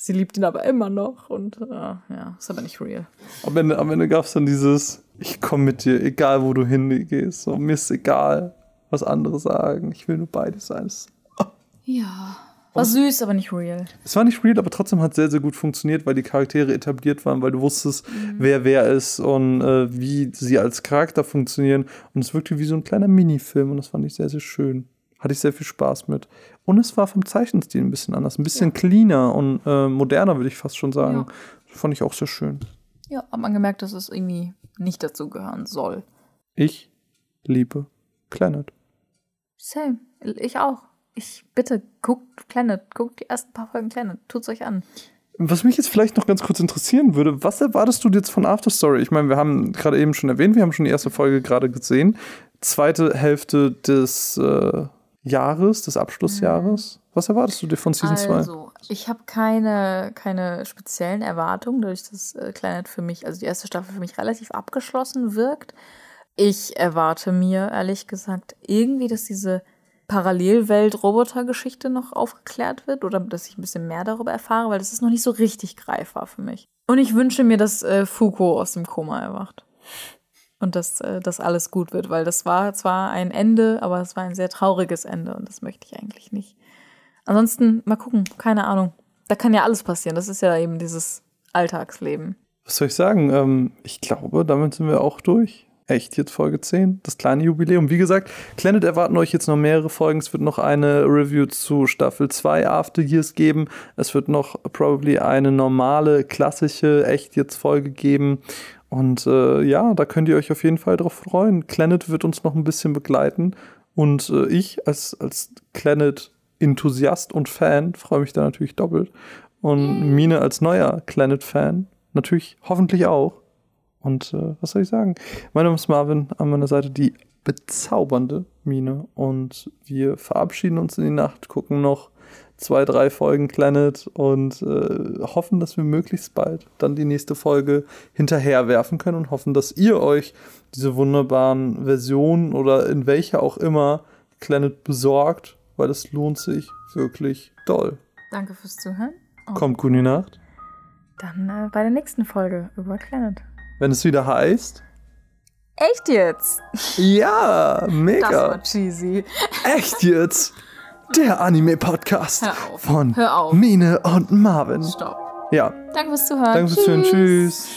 sie liebt ihn aber immer noch und äh, ja, ist aber nicht real. Am Ende, am Ende gab es dann dieses, ich komme mit dir, egal wo du hingehst. So, mir ist egal, was andere sagen. Ich will nur beides sein. Ja. War süß, aber nicht real. Es war nicht real, aber trotzdem hat es sehr, sehr gut funktioniert, weil die Charaktere etabliert waren, weil du wusstest, wer wer ist und äh, wie sie als Charakter funktionieren. Und es wirkte wie so ein kleiner Minifilm und das fand ich sehr, sehr schön. Hatte ich sehr viel Spaß mit. Und es war vom Zeichenstil ein bisschen anders, ein bisschen cleaner und äh, moderner, würde ich fast schon sagen. Fand ich auch sehr schön. Ja, hat man gemerkt, dass es irgendwie nicht dazu gehören soll. Ich liebe Planet. Same. Ich auch. Ich bitte, guckt Planet, guckt die ersten paar Folgen Planet, tut's euch an. Was mich jetzt vielleicht noch ganz kurz interessieren würde, was erwartest du jetzt von After Story? Ich meine, wir haben gerade eben schon erwähnt, wir haben schon die erste Folge gerade gesehen. Zweite Hälfte des äh, Jahres, des Abschlussjahres. Was erwartest du dir von Season 2? Also, ich habe keine, keine speziellen Erwartungen, dadurch, dass äh, Planet für mich, also die erste Staffel für mich relativ abgeschlossen wirkt. Ich erwarte mir, ehrlich gesagt, irgendwie, dass diese Parallelwelt-Roboter-Geschichte noch aufgeklärt wird oder dass ich ein bisschen mehr darüber erfahre, weil das ist noch nicht so richtig greifbar für mich. Und ich wünsche mir, dass äh, Fuko aus dem Koma erwacht. Und dass äh, das alles gut wird, weil das war zwar ein Ende, aber es war ein sehr trauriges Ende und das möchte ich eigentlich nicht. Ansonsten mal gucken, keine Ahnung. Da kann ja alles passieren. Das ist ja eben dieses Alltagsleben. Was soll ich sagen? Ähm, ich glaube, damit sind wir auch durch. Echt, jetzt Folge 10, das kleine Jubiläum. Wie gesagt, Planet erwarten euch jetzt noch mehrere Folgen. Es wird noch eine Review zu Staffel 2 After Years geben. Es wird noch probably eine normale, klassische, echt jetzt Folge geben. Und äh, ja, da könnt ihr euch auf jeden Fall drauf freuen. Planet wird uns noch ein bisschen begleiten. Und äh, ich als, als Planet-Enthusiast und Fan freue mich da natürlich doppelt. Und Mine als neuer Planet-Fan natürlich hoffentlich auch. Und äh, was soll ich sagen? Mein Name ist Marvin, an meiner Seite die bezaubernde Mine. Und wir verabschieden uns in die Nacht, gucken noch zwei, drei Folgen Planet und äh, hoffen, dass wir möglichst bald dann die nächste Folge hinterher werfen können und hoffen, dass ihr euch diese wunderbaren Versionen oder in welcher auch immer Planet besorgt, weil es lohnt sich wirklich doll. Danke fürs Zuhören. Und Kommt gut in die Nacht. dann äh, bei der nächsten Folge über Planet. Wenn es wieder heißt, Echt jetzt? ja, Das mega. war cheesy. Echt jetzt? Der Anime-Podcast von Hör. Mine und Marvin. Stopp. Ja, Danke fürs Zuhören. danke fürs Zuhören. Tschüss.